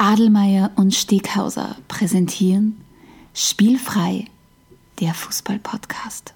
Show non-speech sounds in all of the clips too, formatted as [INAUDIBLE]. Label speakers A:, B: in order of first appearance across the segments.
A: Adelmeier und Steghauser präsentieren Spielfrei, der Fußball-Podcast.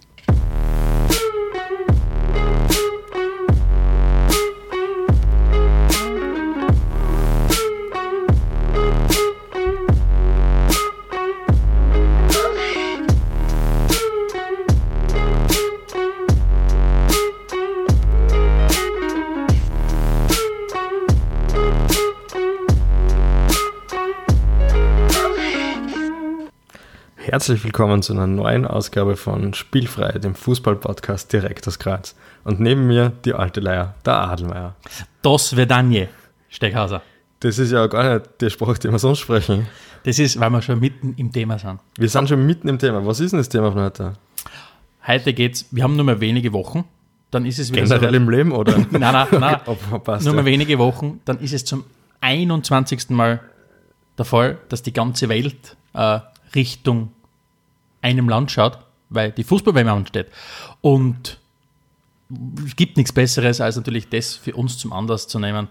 B: Herzlich willkommen zu einer neuen Ausgabe von Spielfrei, dem Fußball-Podcast direkt aus Graz. Und neben mir die alte Leier, der Adelmeier.
C: Das Vedanje, Steckhauser.
B: Das ist ja gar nicht der Spruch, den wir sonst sprechen.
C: Das ist, weil wir schon mitten im Thema sind.
B: Wir sind schon mitten im Thema. Was ist denn das Thema von heute?
C: Heute geht's, wir haben nur mehr wenige Wochen, dann ist es wieder
B: Generell
C: so,
B: im Leben, oder? [LAUGHS]
C: Nein, nein, [LAUGHS] nein.
B: Passt,
C: nur
B: ja.
C: mehr wenige Wochen, dann ist es zum 21. Mal der Fall, dass die ganze Welt äh, Richtung einem Land schaut, weil die Fußball-WM ansteht. Und es gibt nichts Besseres, als natürlich das für uns zum Anlass zu nehmen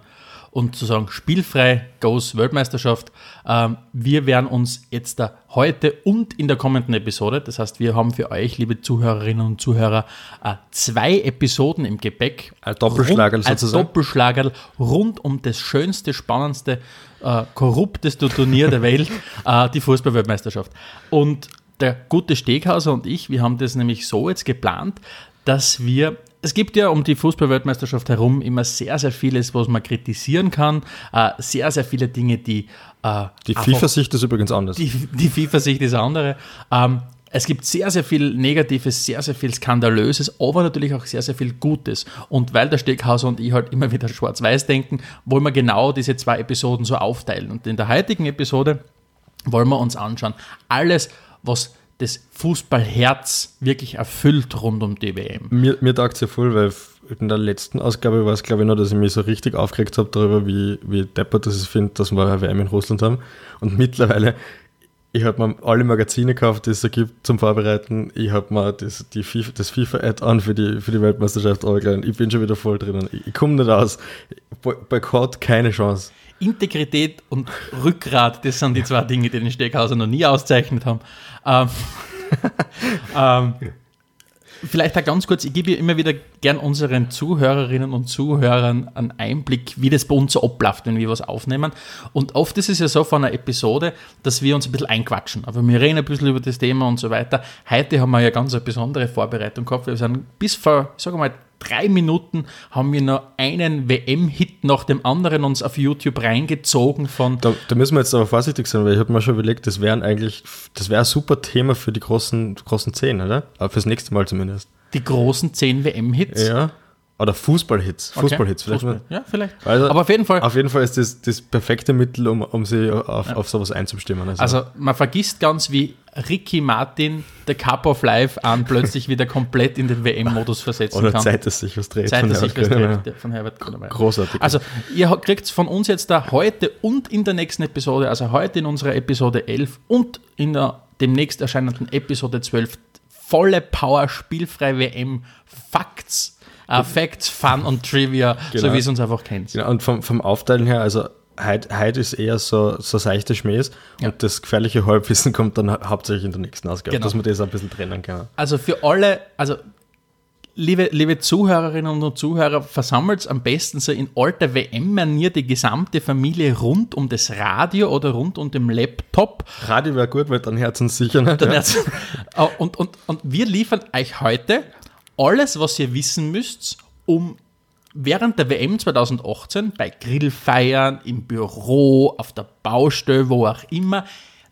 C: und zu sagen, spielfrei goes Weltmeisterschaft. Ähm, wir werden uns jetzt da heute und in der kommenden Episode, das heißt, wir haben für euch, liebe Zuhörerinnen und Zuhörer, äh, zwei Episoden im Gepäck.
B: Ein Doppelschlagerl
C: Rund- Als
B: sozusagen.
C: Doppelschlagerl rund um das schönste, spannendste, äh, korrupteste Turnier der Welt, [LAUGHS] äh, die Fußball-Weltmeisterschaft. Und der gute Steghauser und ich, wir haben das nämlich so jetzt geplant, dass wir es gibt ja um die Fußball-Weltmeisterschaft herum immer sehr, sehr vieles, was man kritisieren kann. Äh, sehr, sehr viele Dinge, die. Äh,
B: Die FIFA-Sicht ist übrigens anders.
C: die, die FIFA-Sicht ist eine andere. Ähm, es gibt sehr, sehr viel Negatives, sehr, sehr viel Skandalöses, aber natürlich auch sehr, sehr viel Gutes. Und weil der Steckhauser und ich halt immer wieder schwarz-weiß denken, wollen wir genau diese zwei Episoden so aufteilen. Und in der heutigen Episode wollen wir uns anschauen, alles, was das Fußballherz wirklich erfüllt rund um die WM.
B: Mir, mir taugt es ja voll, weil in der letzten Ausgabe war es, glaube ich, noch, dass ich mich so richtig aufgeregt habe darüber, wie, wie deppert das ich finde, dass wir eine WM in Russland haben. Und mittlerweile, ich habe mir alle Magazine gekauft, die es so gibt zum Vorbereiten. Ich habe mir das, die FIFA, das FIFA-Add-on für die, für die Weltmeisterschaft angeladen. Ich bin schon wieder voll drinnen. Ich, ich komme nicht aus. Boy- Boykott, keine Chance.
C: Integrität und Rückgrat, das sind die zwei Dinge, die den Steckhauser noch nie auszeichnet haben. Ähm, [LAUGHS] ähm, vielleicht auch ganz kurz, ich gebe immer wieder gern unseren Zuhörerinnen und Zuhörern einen Einblick, wie das bei uns so abläuft, wenn wir was aufnehmen. Und oft ist es ja so von einer Episode, dass wir uns ein bisschen einquatschen. Aber wir reden ein bisschen über das Thema und so weiter. Heute haben wir ja ganz eine besondere Vorbereitung gehabt. Wir sind bis vor, ich sage mal, drei Minuten haben wir noch einen WM-Hit nach dem anderen uns auf YouTube reingezogen von
B: Da, da müssen wir jetzt aber vorsichtig sein, weil ich habe mir schon überlegt, das wären eigentlich, das wäre ein super Thema für die großen, großen Zehn, oder? Aber fürs nächste Mal zumindest.
C: die großen 10 WM-Hits.
B: Ja. Oder Fußballhits.
C: Okay.
B: Fußballhits, vielleicht.
C: Fußball. Ja, vielleicht.
B: Also,
C: Aber auf jeden Fall,
B: Auf jeden Fall ist das das perfekte Mittel, um, um sie auf, auf sowas einzustimmen. Also,
C: also man vergisst ganz, wie Ricky Martin, der Cup of Life, an [LAUGHS] plötzlich wieder komplett in den WM-Modus versetzen
B: oder
C: kann.
B: Zeit, dass sich was dreht.
C: Zeit, dass sich was dreht, von Herbert Grönemeyer.
B: Großartig.
C: Also, ihr kriegt von uns jetzt da heute und in der nächsten Episode, also heute in unserer Episode 11 und in der demnächst erscheinenden Episode 12, volle Power, spielfrei WM, Facts, äh, Facts, Fun und Trivia, so
B: Genau.
C: wie es uns einfach kennt.
B: Genau, und vom, vom Aufteilen her, also heute, ist eher so, so seichte Schmähs
C: Ja.
B: und das gefährliche Halbwissen kommt dann hau- hauptsächlich in der nächsten Ausgabe,
C: Genau.
B: dass wir das ein bisschen trennen können.
C: Also für alle, also liebe, liebe Zuhörerinnen und Zuhörer, versammelt am besten so in alter WM-Manier die gesamte Familie rund um das Radio oder rund um den Laptop.
B: Radio wäre gut, weil dann hört es uns sicher nicht.
C: Dann
B: ja.
C: erst- [LAUGHS] Äh, und, und, und wir liefern euch heute alles, was ihr wissen müsst, um während der WM 2018 bei Grillfeiern, im Büro, auf der Baustelle, wo auch immer,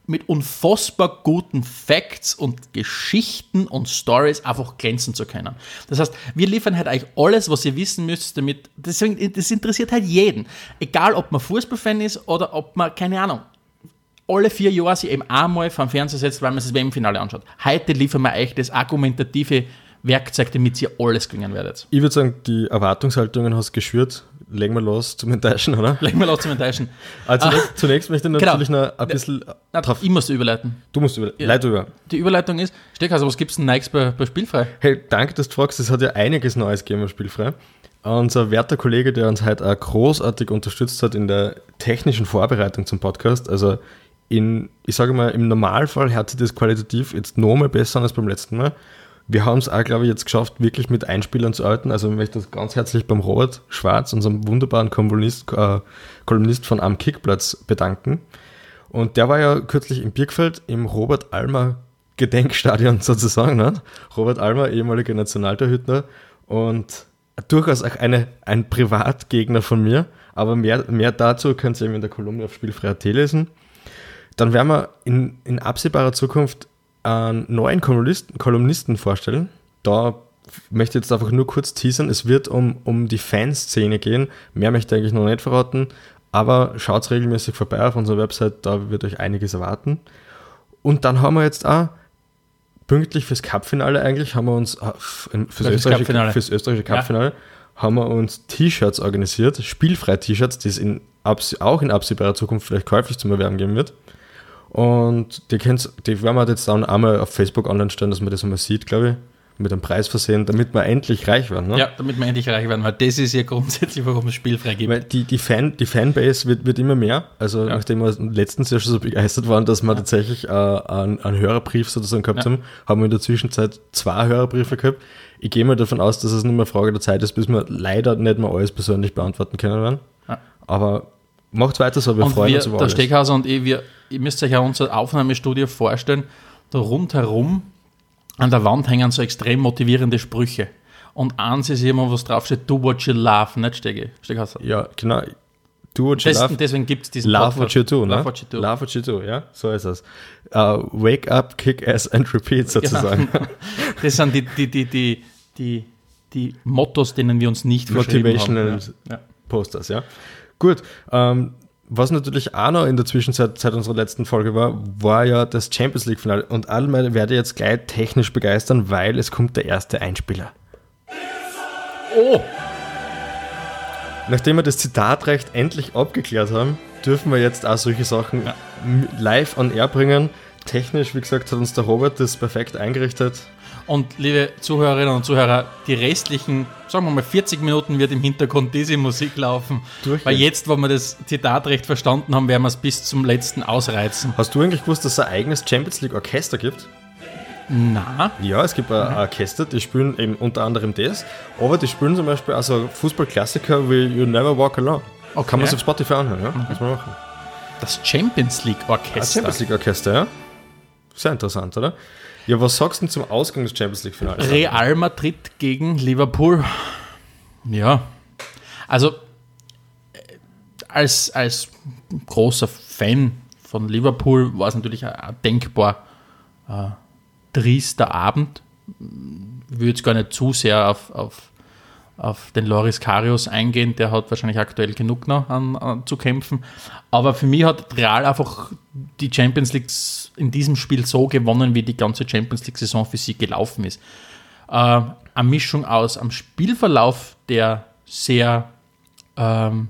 C: mit unfassbar guten Facts und Geschichten und Stories einfach glänzen zu können. Das heißt, wir liefern halt euch alles, was ihr wissen müsst, damit, deswegen, das interessiert halt jeden. Egal, ob man Fußballfan ist oder ob man, keine Ahnung, alle vier Jahre sich eben einmal vom Fernseher setzt, weil man sich das WM-Finale anschaut. Heute liefern wir euch das argumentative Werkzeug, damit ihr alles gewinnen werdet.
B: Ich würde sagen, die Erwartungshaltungen hast geschürt. Legen wir los zum Enttäuschen, oder?
C: Legen wir los zum Enttäuschen.
B: Also zunächst, zunächst möchte ich
C: Genau.
B: natürlich noch ein bisschen
C: Na,
B: drauf.
C: ich muss überleiten.
B: Du musst über. Leid über.
C: Die Überleitung ist, Steckhauser, was gibt es denn Neues bei, bei Spielfrei?
B: Hey, danke, dass du fragst. Es hat ja einiges Neues gegeben im Spielfrei. unser werter Kollege, der uns heute auch großartig unterstützt hat in der technischen Vorbereitung zum Podcast. Also in, ich sage mal, im Normalfall hört sich das qualitativ jetzt nochmal besser an als beim letzten Mal. Wir haben es auch, glaube ich, jetzt geschafft, wirklich mit Einspielern zu arbeiten. Also ich möchte das ganz herzlich beim Robert Schwarz, unserem wunderbaren Kolumnist, äh, Kolumnist von Am Kickplatz, bedanken. Und der war ja kürzlich in Birkfeld im Robert Almer Gedenkstadion [LAUGHS] sozusagen. Ne? Robert Almer, ehemaliger Nationaltorhüter und durchaus auch eine, ein Privatgegner von mir. Aber mehr, mehr dazu könnt ihr eben in der Kolumne auf Spielfrei.at lesen. Dann werden wir in, in absehbarer Zukunft einen neuen Kolumnisten, Kolumnisten vorstellen. Da möchte ich jetzt einfach nur kurz teasern. Es wird um, um die Fanszene gehen. Mehr möchte ich eigentlich noch nicht verraten. Aber schaut regelmäßig vorbei auf unserer Website, da wird euch einiges erwarten. Und dann haben wir jetzt auch pünktlich fürs Cupfinale eigentlich, haben wir uns äh, fürs, österreichische, Cupfinale, fürs österreichische Cupfinale ja. haben wir uns T-Shirts organisiert, spielfrei T-Shirts, die es in, auch in absehbarer Zukunft vielleicht käuflich zum Erwerben geben wird. Und die, die werden wir jetzt dann einmal auf Facebook online stellen, dass man das einmal sieht, glaube ich mit einem Preis versehen, damit wir endlich reich werden. Ne?
C: Ja, damit wir endlich reich werden, weil das ist ja grundsätzlich, warum es spielfrei gibt. Weil
B: die, die, Fan, die Fanbase wird, wird immer mehr. Also ja. nachdem wir letztens ja schon so begeistert waren, dass wir ja. tatsächlich äh, einen, einen Hörerbrief sozusagen gehabt ja. haben, haben wir in der Zwischenzeit zwei Hörerbriefe gehabt. Ich gehe mal davon aus, dass es nur eine Frage der Zeit ist, bis wir leider nicht mehr alles persönlich beantworten können werden. Aber macht weiter so, wir
C: und
B: freuen
C: wir,
B: uns
C: über der alles. Der Steckhauser und ich, wir, ihr müsst euch ja unser Aufnahmestudio vorstellen, da rundherum an der Wand hängen so extrem motivierende Sprüche. Und eins ist immer, was draufsteht, do what you love, nicht Stege? Steghauser.
B: Ja, genau. Do what you love.
C: Deswegen gibt es diesen
B: Love Podcast. what you do, ne? Love what you do. Love what you do, ja, so ist es. Uh, wake up, kick ass and repeat [LAUGHS] sozusagen. Ja. [LAUGHS]
C: Das sind die, die, die, die, die, die Mottos, denen wir uns nicht Motivational haben.
B: Ja. Posters, ja. Gut, ähm, was natürlich auch noch in der Zwischenzeit seit unserer letzten Folge war, war ja das Champions League Finale. Und alle meine werde jetzt gleich technisch begeistern, weil es kommt der erste Einspieler. Oh! Nachdem wir das Zitatrecht endlich abgeklärt haben, dürfen wir jetzt auch solche Sachen live on air bringen. Technisch, wie gesagt, hat uns der Robert das perfekt eingerichtet.
C: Und liebe Zuhörerinnen und Zuhörer, die restlichen, sagen wir mal 40 Minuten wird im Hintergrund diese Musik laufen. Durchgehen. Weil jetzt, wo wir das Zitat recht verstanden haben, werden wir es bis zum letzten ausreizen.
B: Hast du eigentlich gewusst, dass es ein eigenes Champions League Orchester gibt?
C: Na.
B: Ja, es gibt ein Orchester, die spielen eben unter anderem das, aber die spielen zum Beispiel also Fußballklassiker wie You Never Walk Alone. Okay. Kann man sich auf Spotify anhören, ja? Mhm. Muss man machen.
C: Das Champions League Orchester. Das
B: Champions League Orchester, ja. Sehr interessant, oder? Ja, was sagst du zum Ausgang des Champions League Finals?
C: Real Madrid gegen Liverpool. Ja. Also, äh, als, als großer Fan von Liverpool war es natürlich ein denkbar äh, triester Abend. Ich würde jetzt gar nicht zu sehr auf, auf, auf den Loris Karius eingehen, der hat wahrscheinlich aktuell genug noch an, an, zu kämpfen. Aber für mich hat Real einfach die Champions League in diesem Spiel so gewonnen, wie die ganze Champions League-Saison für sie gelaufen ist. Äh, eine Mischung aus am Spielverlauf, der sehr ähm,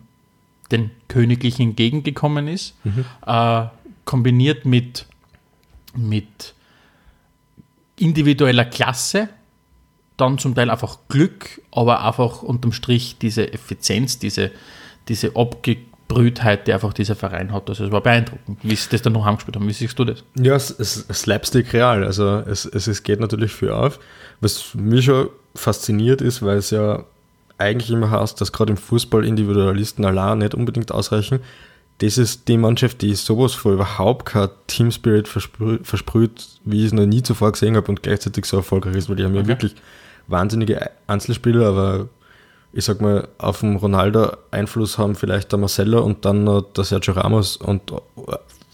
C: den Königlichen entgegengekommen ist, mhm. äh, kombiniert mit, mit individueller Klasse, dann zum Teil einfach Glück, aber einfach unterm Strich diese Effizienz, diese, diese abge Brütheit, die einfach dieser Verein hat. Also es war beeindruckend, wie sie das dann noch angespielt haben. Wie siehst du das?
B: Ja, es, es Slapstick real. Also es, es, es geht natürlich viel auf. Was mich schon fasziniert ist, weil es ja eigentlich immer heißt, dass gerade im Fußball Individualisten allein nicht unbedingt ausreichen. Das ist die Mannschaft, die sowas vor überhaupt kein Team Spirit versprüht, versprüht, wie ich es noch nie zuvor gesehen habe und gleichzeitig so erfolgreich ist, weil die haben okay. ja wirklich wahnsinnige Einzelspieler, aber ich sag mal, auf den Ronaldo Einfluss haben vielleicht der Marcelo und dann noch der Sergio Ramos und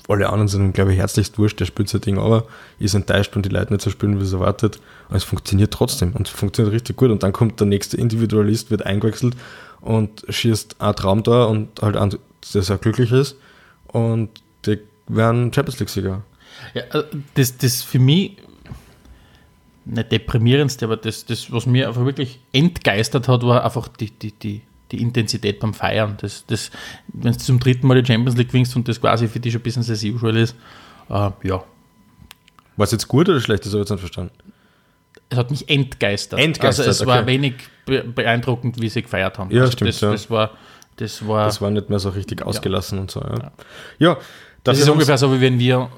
B: alle anderen sind, glaube ich, herzlichst wurscht, der spielt sein Ding, aber ist enttäuscht, wenn die Leute nicht so spielen, wie es erwartet. Aber es funktioniert trotzdem und es funktioniert richtig gut. Und dann kommt der nächste Individualist, wird eingewechselt und schießt ein da und halt ein, der sehr glücklich ist und die werden Champions League-Sieger.
C: Ja, äh, das, das für mich nicht deprimierendste, aber das, das, was mir einfach wirklich entgeistert hat, war einfach die, die, die, die Intensität beim Feiern. Das, das, Wenn du zum dritten Mal die Champions League gewinnst und das quasi für dich schon ein bisschen as usual ist, äh, ja.
B: War es jetzt gut oder schlecht? Das habe ich jetzt nicht verstanden.
C: es hat mich entgeistert.
B: Entgeistert,
C: also es war
B: okay.
C: wenig be beeindruckend, wie sie gefeiert haben.
B: Ja,
C: also
B: stimmt,
C: Das,
B: ja.
C: das war, das war,
B: Das war nicht mehr so richtig ausgelassen und so. Ja, ja
C: das
B: dafür
C: ist ungefähr so, wie wenn wir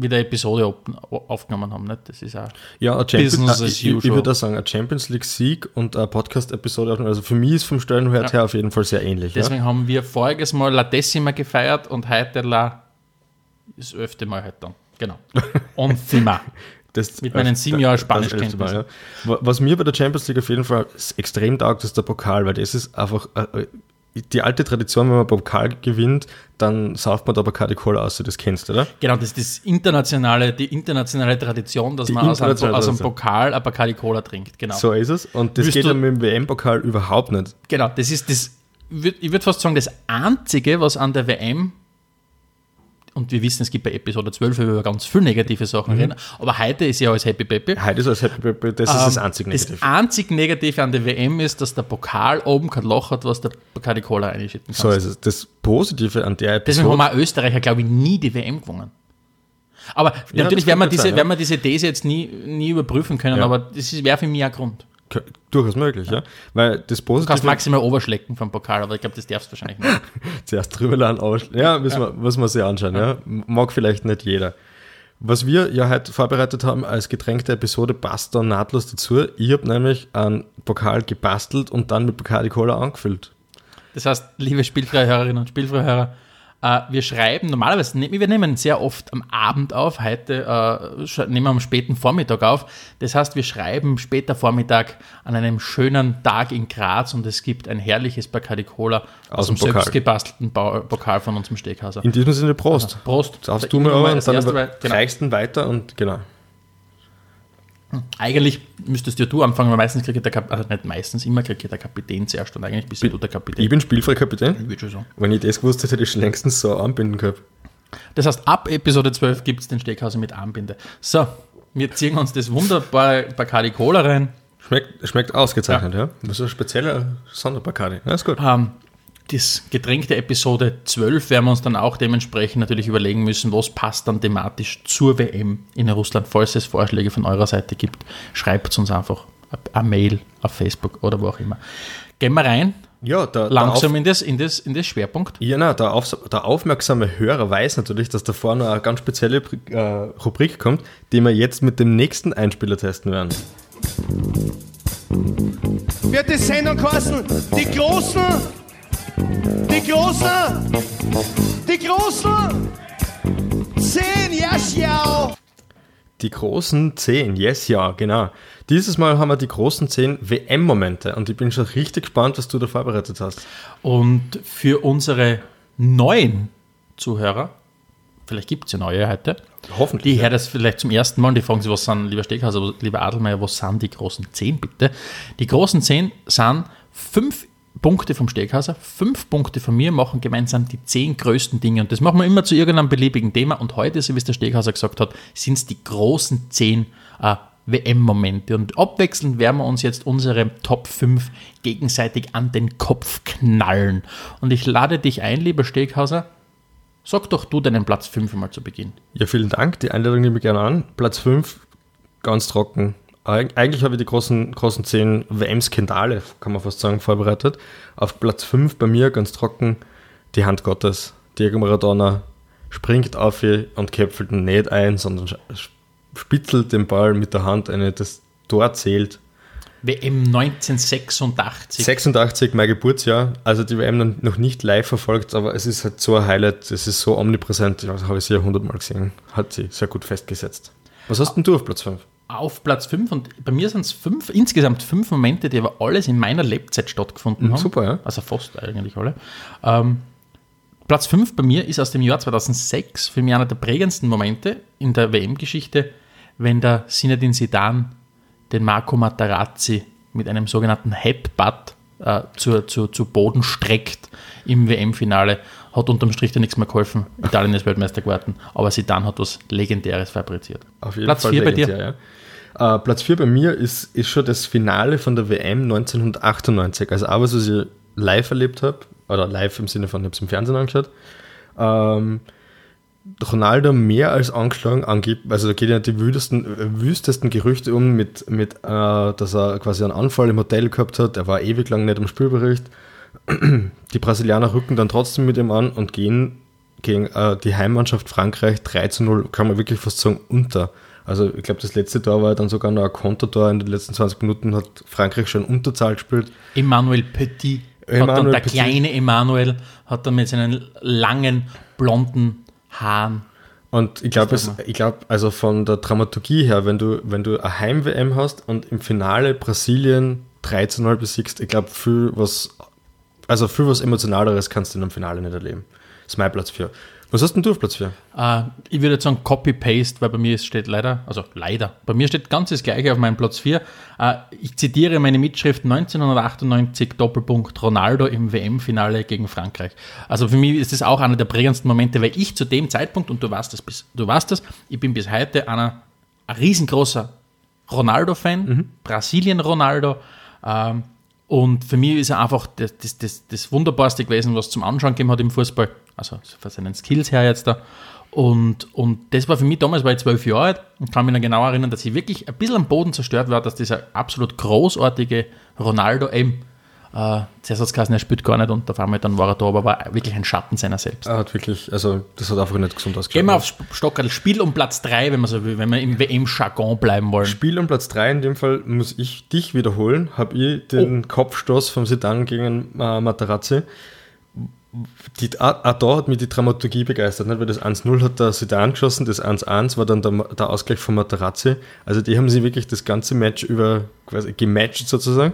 C: wieder eine Episode aufgenommen haben. Nicht? Das ist auch,
B: Ja,
C: Business
B: äh,
C: as
B: ich, ich
C: usual.
B: würde sagen, ein Champions League-Sieg und eine Podcast-Episode, also für mich ist vom Stellenwert her auf jeden Fall sehr ähnlich. Ja?
C: deswegen haben wir voriges Mal La Decima gefeiert und heute La das elfte Mal halt dann. Genau. [LAUGHS] Onzima.
B: Das,
C: Mit meinen sieben Jahren
B: das
C: Spanischkenntnis.
B: elfte Mal, ja. Wa- Was mir bei der Champions League auf jeden Fall extrem taugt, ist der Pokal, weil das ist einfach äh, die alte Tradition, wenn man Pokal gewinnt, dann sauft man da Bacardi Cola aus, du das kennst, oder?
C: Genau, das ist das internationale, die internationale Tradition, dass
B: Die
C: man aus einem, aus einem. Pokal ein Bacardi Cola trinkt. Genau.
B: So ist es. Und das
C: Willst
B: geht
C: du-
B: ja mit dem WM-Pokal überhaupt nicht.
C: Genau, das ist das, ich würde fast sagen, das Einzige, was an der WM, und wir wissen, es gibt bei Episode 12 über ganz viele negative Sachen
B: Mhm.
C: reden, aber heute ist ja alles Happy Peppy.
B: Heute ist als Happy Birthday, das ist das einzige
C: Das
B: Negative.
C: einzig Negative an der WM ist, dass der Pokal oben kein Loch hat, was der Bacardi Cola einschütten kann.
B: So ist es. Das Positive an der
C: Deswegen
B: Episode
C: haben auch Österreicher, glaube ich, nie die WM gewonnen. Aber
B: Ja,
C: natürlich
B: das
C: werden wir, diese,
B: sein, ja.
C: werden wir diese These jetzt nie, nie überprüfen können,
B: Ja.
C: aber das wäre für mich ein Grund.
B: Durchaus möglich, ja. Weil das
C: Du kannst
B: Positive
C: maximal Oberschlecken vom Pokal, aber ich glaube, das darfst du wahrscheinlich nicht. [LAUGHS]
B: zuerst drüber aussch- Ja, müssen, Wir, muss man sich anschauen, ja. Mag vielleicht nicht jeder. Was wir ja heute vorbereitet haben als getränkte Episode, passt da nahtlos dazu. Ich habe nämlich einen Pokal gebastelt und dann mit Bacardi Cola angefüllt.
C: Das heißt, liebe spielfreie Hörerinnen und spielfreie Hörer, äh, wir schreiben normalerweise, ne- wir nehmen sehr oft am Abend auf, heute äh, nehmen wir am späten Vormittag auf. Das heißt, wir schreiben später Vormittag an einem schönen Tag in Graz und es gibt ein herrliches Bacardi Cola aus,
B: Aus
C: dem
B: Pokal.
C: selbst gebastelten Bau- Pokal von unserem Steakhauser.
B: In diesem Sinne, Prost.
C: Prost.
B: Darfst
C: Da
B: du mir aber und dann
C: erste, weil- genau.
B: reichst ihn weiter und genau.
C: Eigentlich müsstest ja du anfangen, weil meistens kriegt der Kapitän, also nicht meistens, immer kriegt der Kapitän zuerst und eigentlich bist du der Kapitän.
B: Ich bin Spielfreikapitän.
C: Ich würde schon sagen.
B: Wenn ich das gewusst hätte, hätte ich schon längstens so anbinden gehabt.
C: Das heißt, ab Episode 12 gibt es den Steakhauser mit Armbinde. So, wir ziehen uns das wunderbare Bacardi Cola rein.
B: Schmeckt, schmeckt ausgezeichnet, ja. Das ist ein spezieller Sonderbacardi. Ja, ist gut.
C: Ähm, das Getränk der Episode 12 werden wir uns dann auch dementsprechend natürlich überlegen müssen, was passt dann thematisch zur WM in Russland. Falls es Vorschläge von eurer Seite gibt, schreibt uns einfach eine Mail auf Facebook oder wo auch immer. Gehen wir rein,
B: Ja, der,
C: langsam
B: der,
C: in das, in das, in das Schwerpunkt.
B: ja, nein, der, auf, der aufmerksame Hörer weiß natürlich, dass da vorne eine ganz spezielle äh, Rubrik kommt, die wir jetzt mit dem nächsten Einspieler testen werden.
D: wird die Sendung kosten. Die Großen, die Großen, die Großen. Zehn, ja, schau.
B: Die großen 10, yes, ja, genau. Dieses Mal haben wir die großen 10 WM-Momente und ich bin schon richtig gespannt, was du da vorbereitet hast.
C: Und für unsere neuen Zuhörer, vielleicht gibt es ja neue heute,
B: Hoffentlich.
C: die hören das vielleicht zum ersten Mal und die fragen sich, was sind, lieber Steghauser, lieber Adelmeier, was sind die großen 10 bitte? Die großen 10 sind fünf Punkte vom Steghauser, fünf Punkte von mir machen gemeinsam die zehn größten Dinge. Und das machen wir immer zu irgendeinem beliebigen Thema. Und heute, so wie es der Steghauser gesagt hat, sind es die großen zehn äh, WM-Momente. Und abwechselnd werden wir uns jetzt unsere Top 5 gegenseitig an den Kopf knallen. Und ich lade dich ein, lieber Steghauser, sag doch du deinen Platz 5 mal zu Beginn.
B: Ja, vielen Dank. Die Einladung nehme ich gerne an. Platz 5, ganz trocken. Eig- Eigentlich habe ich die großen, großen 10 WM-Skandale, kann man fast sagen, vorbereitet. Auf Platz 5 bei mir ganz trocken die Hand Gottes. Diego Maradona springt auf ihn und köpfelt ihn nicht ein, sondern spitzelt den Ball mit der Hand eine, das Tor zählt.
C: WM 1986.
B: 86, mein Geburtsjahr, also die WM noch- nicht live verfolgt, aber es ist halt so ein Highlight, es ist so omnipräsent, ich habe sie ja hundertmal gesehen, hat sie sehr gut festgesetzt. Was hast denn du auf Platz 5?
C: Auf Platz 5 und bei mir sind es fünf, insgesamt fünf Momente, die aber alles in meiner Lebzeit stattgefunden haben.
B: super, ja.
C: Also fast eigentlich alle. Ähm, Platz 5 bei mir ist aus dem Jahr 2006 für mich einer der prägendsten Momente in der WM-Geschichte, wenn der Zinedine Zidane den Marco Materazzi mit einem sogenannten Headbutt äh, zu, zu, zu Boden streckt im WM-Finale. Hat unterm Strich da nichts mehr geholfen. Italien ist Weltmeister geworden, aber Zidane hat was Legendäres fabriziert.
B: Auf jeden
C: Platz
B: Fall
C: 4 bei dir?
B: Ja. Äh, Platz 4 bei mir ist, ist schon das Finale von der WM 1998. Also auch was, was ich live erlebt habe, oder live im Sinne von, ich habe es im Fernsehen angeschaut. Ähm, Ronaldo mehr als angeschlagen angibt, also da geht ja die wüstesten, wüstesten Gerüchte um, mit, mit äh, dass er quasi einen Anfall im Hotel gehabt hat, er war ewig lang nicht im Spielbericht. [CLEARS THROAT] Die Brasilianer rücken dann trotzdem mit ihm an und gehen gegen äh, die Heimmannschaft Frankreich 3 zu 0, kann man wirklich fast sagen, unter. Also ich glaube, das letzte Tor war dann sogar noch ein Kontertor. In den letzten 20 Minuten hat Frankreich schon Unterzahl gespielt.
C: Emmanuel Petit. Emmanuel hat dann der Petit. kleine Emmanuel hat dann mit seinen langen, blonden Haaren.
B: Und ich glaube, ich glaube, also von der Dramaturgie her, wenn du, wenn du eine Heim-WM hast und im Finale Brasilien 3 zu 0 besiegst, ich glaube, viel was, also viel was Emotionaleres kannst du in einem Finale nicht erleben. Das ist mein Platz 4. Was hast denn du auf Platz 4?
C: Uh, äh, ich würde jetzt sagen Copy-Paste, weil bei mir steht leider, also leider, bei mir steht ganz das Gleiche auf meinem Platz 4. Uh, äh, ich zitiere meine Mitschrift 1998 Doppelpunkt Ronaldo im WM-Finale gegen Frankreich. Also für mich ist das auch einer der prägendsten Momente, weil ich zu dem Zeitpunkt, und du weißt das, du weißt das ich bin bis heute einer, ein riesengroßer Ronaldo-Fan, mhm. Brasilien-Ronaldo. Ähm, und für mich ist er einfach das, das, das, das Wunderbarste gewesen, was zum Anschauen gegeben hat im Fußball. Also von seinen Skills her jetzt da. Und, und das war für mich damals, war ich zwölf Jahre alt und kann mich noch genau erinnern, dass ich wirklich ein bisschen am Boden zerstört war, dass dieser absolut großartige Ronaldo eben äh, zuerst hat es er spielt gar nicht und auf einmal dann war er da, aber war wirklich ein Schatten seiner selbst.
B: Er hat wirklich, also das hat einfach nicht gesund ausgeschaut.
C: Gehen wir aufs Stockerl. Spiel um Platz 3, wenn wir so will, wenn wir im WM-Jargon bleiben wollen.
B: Spiel um Platz 3, in dem Fall muss ich dich wiederholen, habe ich den oh. Kopfstoß vom Sedan gegen äh, Materazzi. Die, auch, da hat mich die Dramaturgie begeistert, nicht? weil das 1-0 hat der Sedan geschossen, das 1-1 war dann der, der Ausgleich von Materazzi. Also die haben sie wirklich das ganze Match über quasi gematcht sozusagen.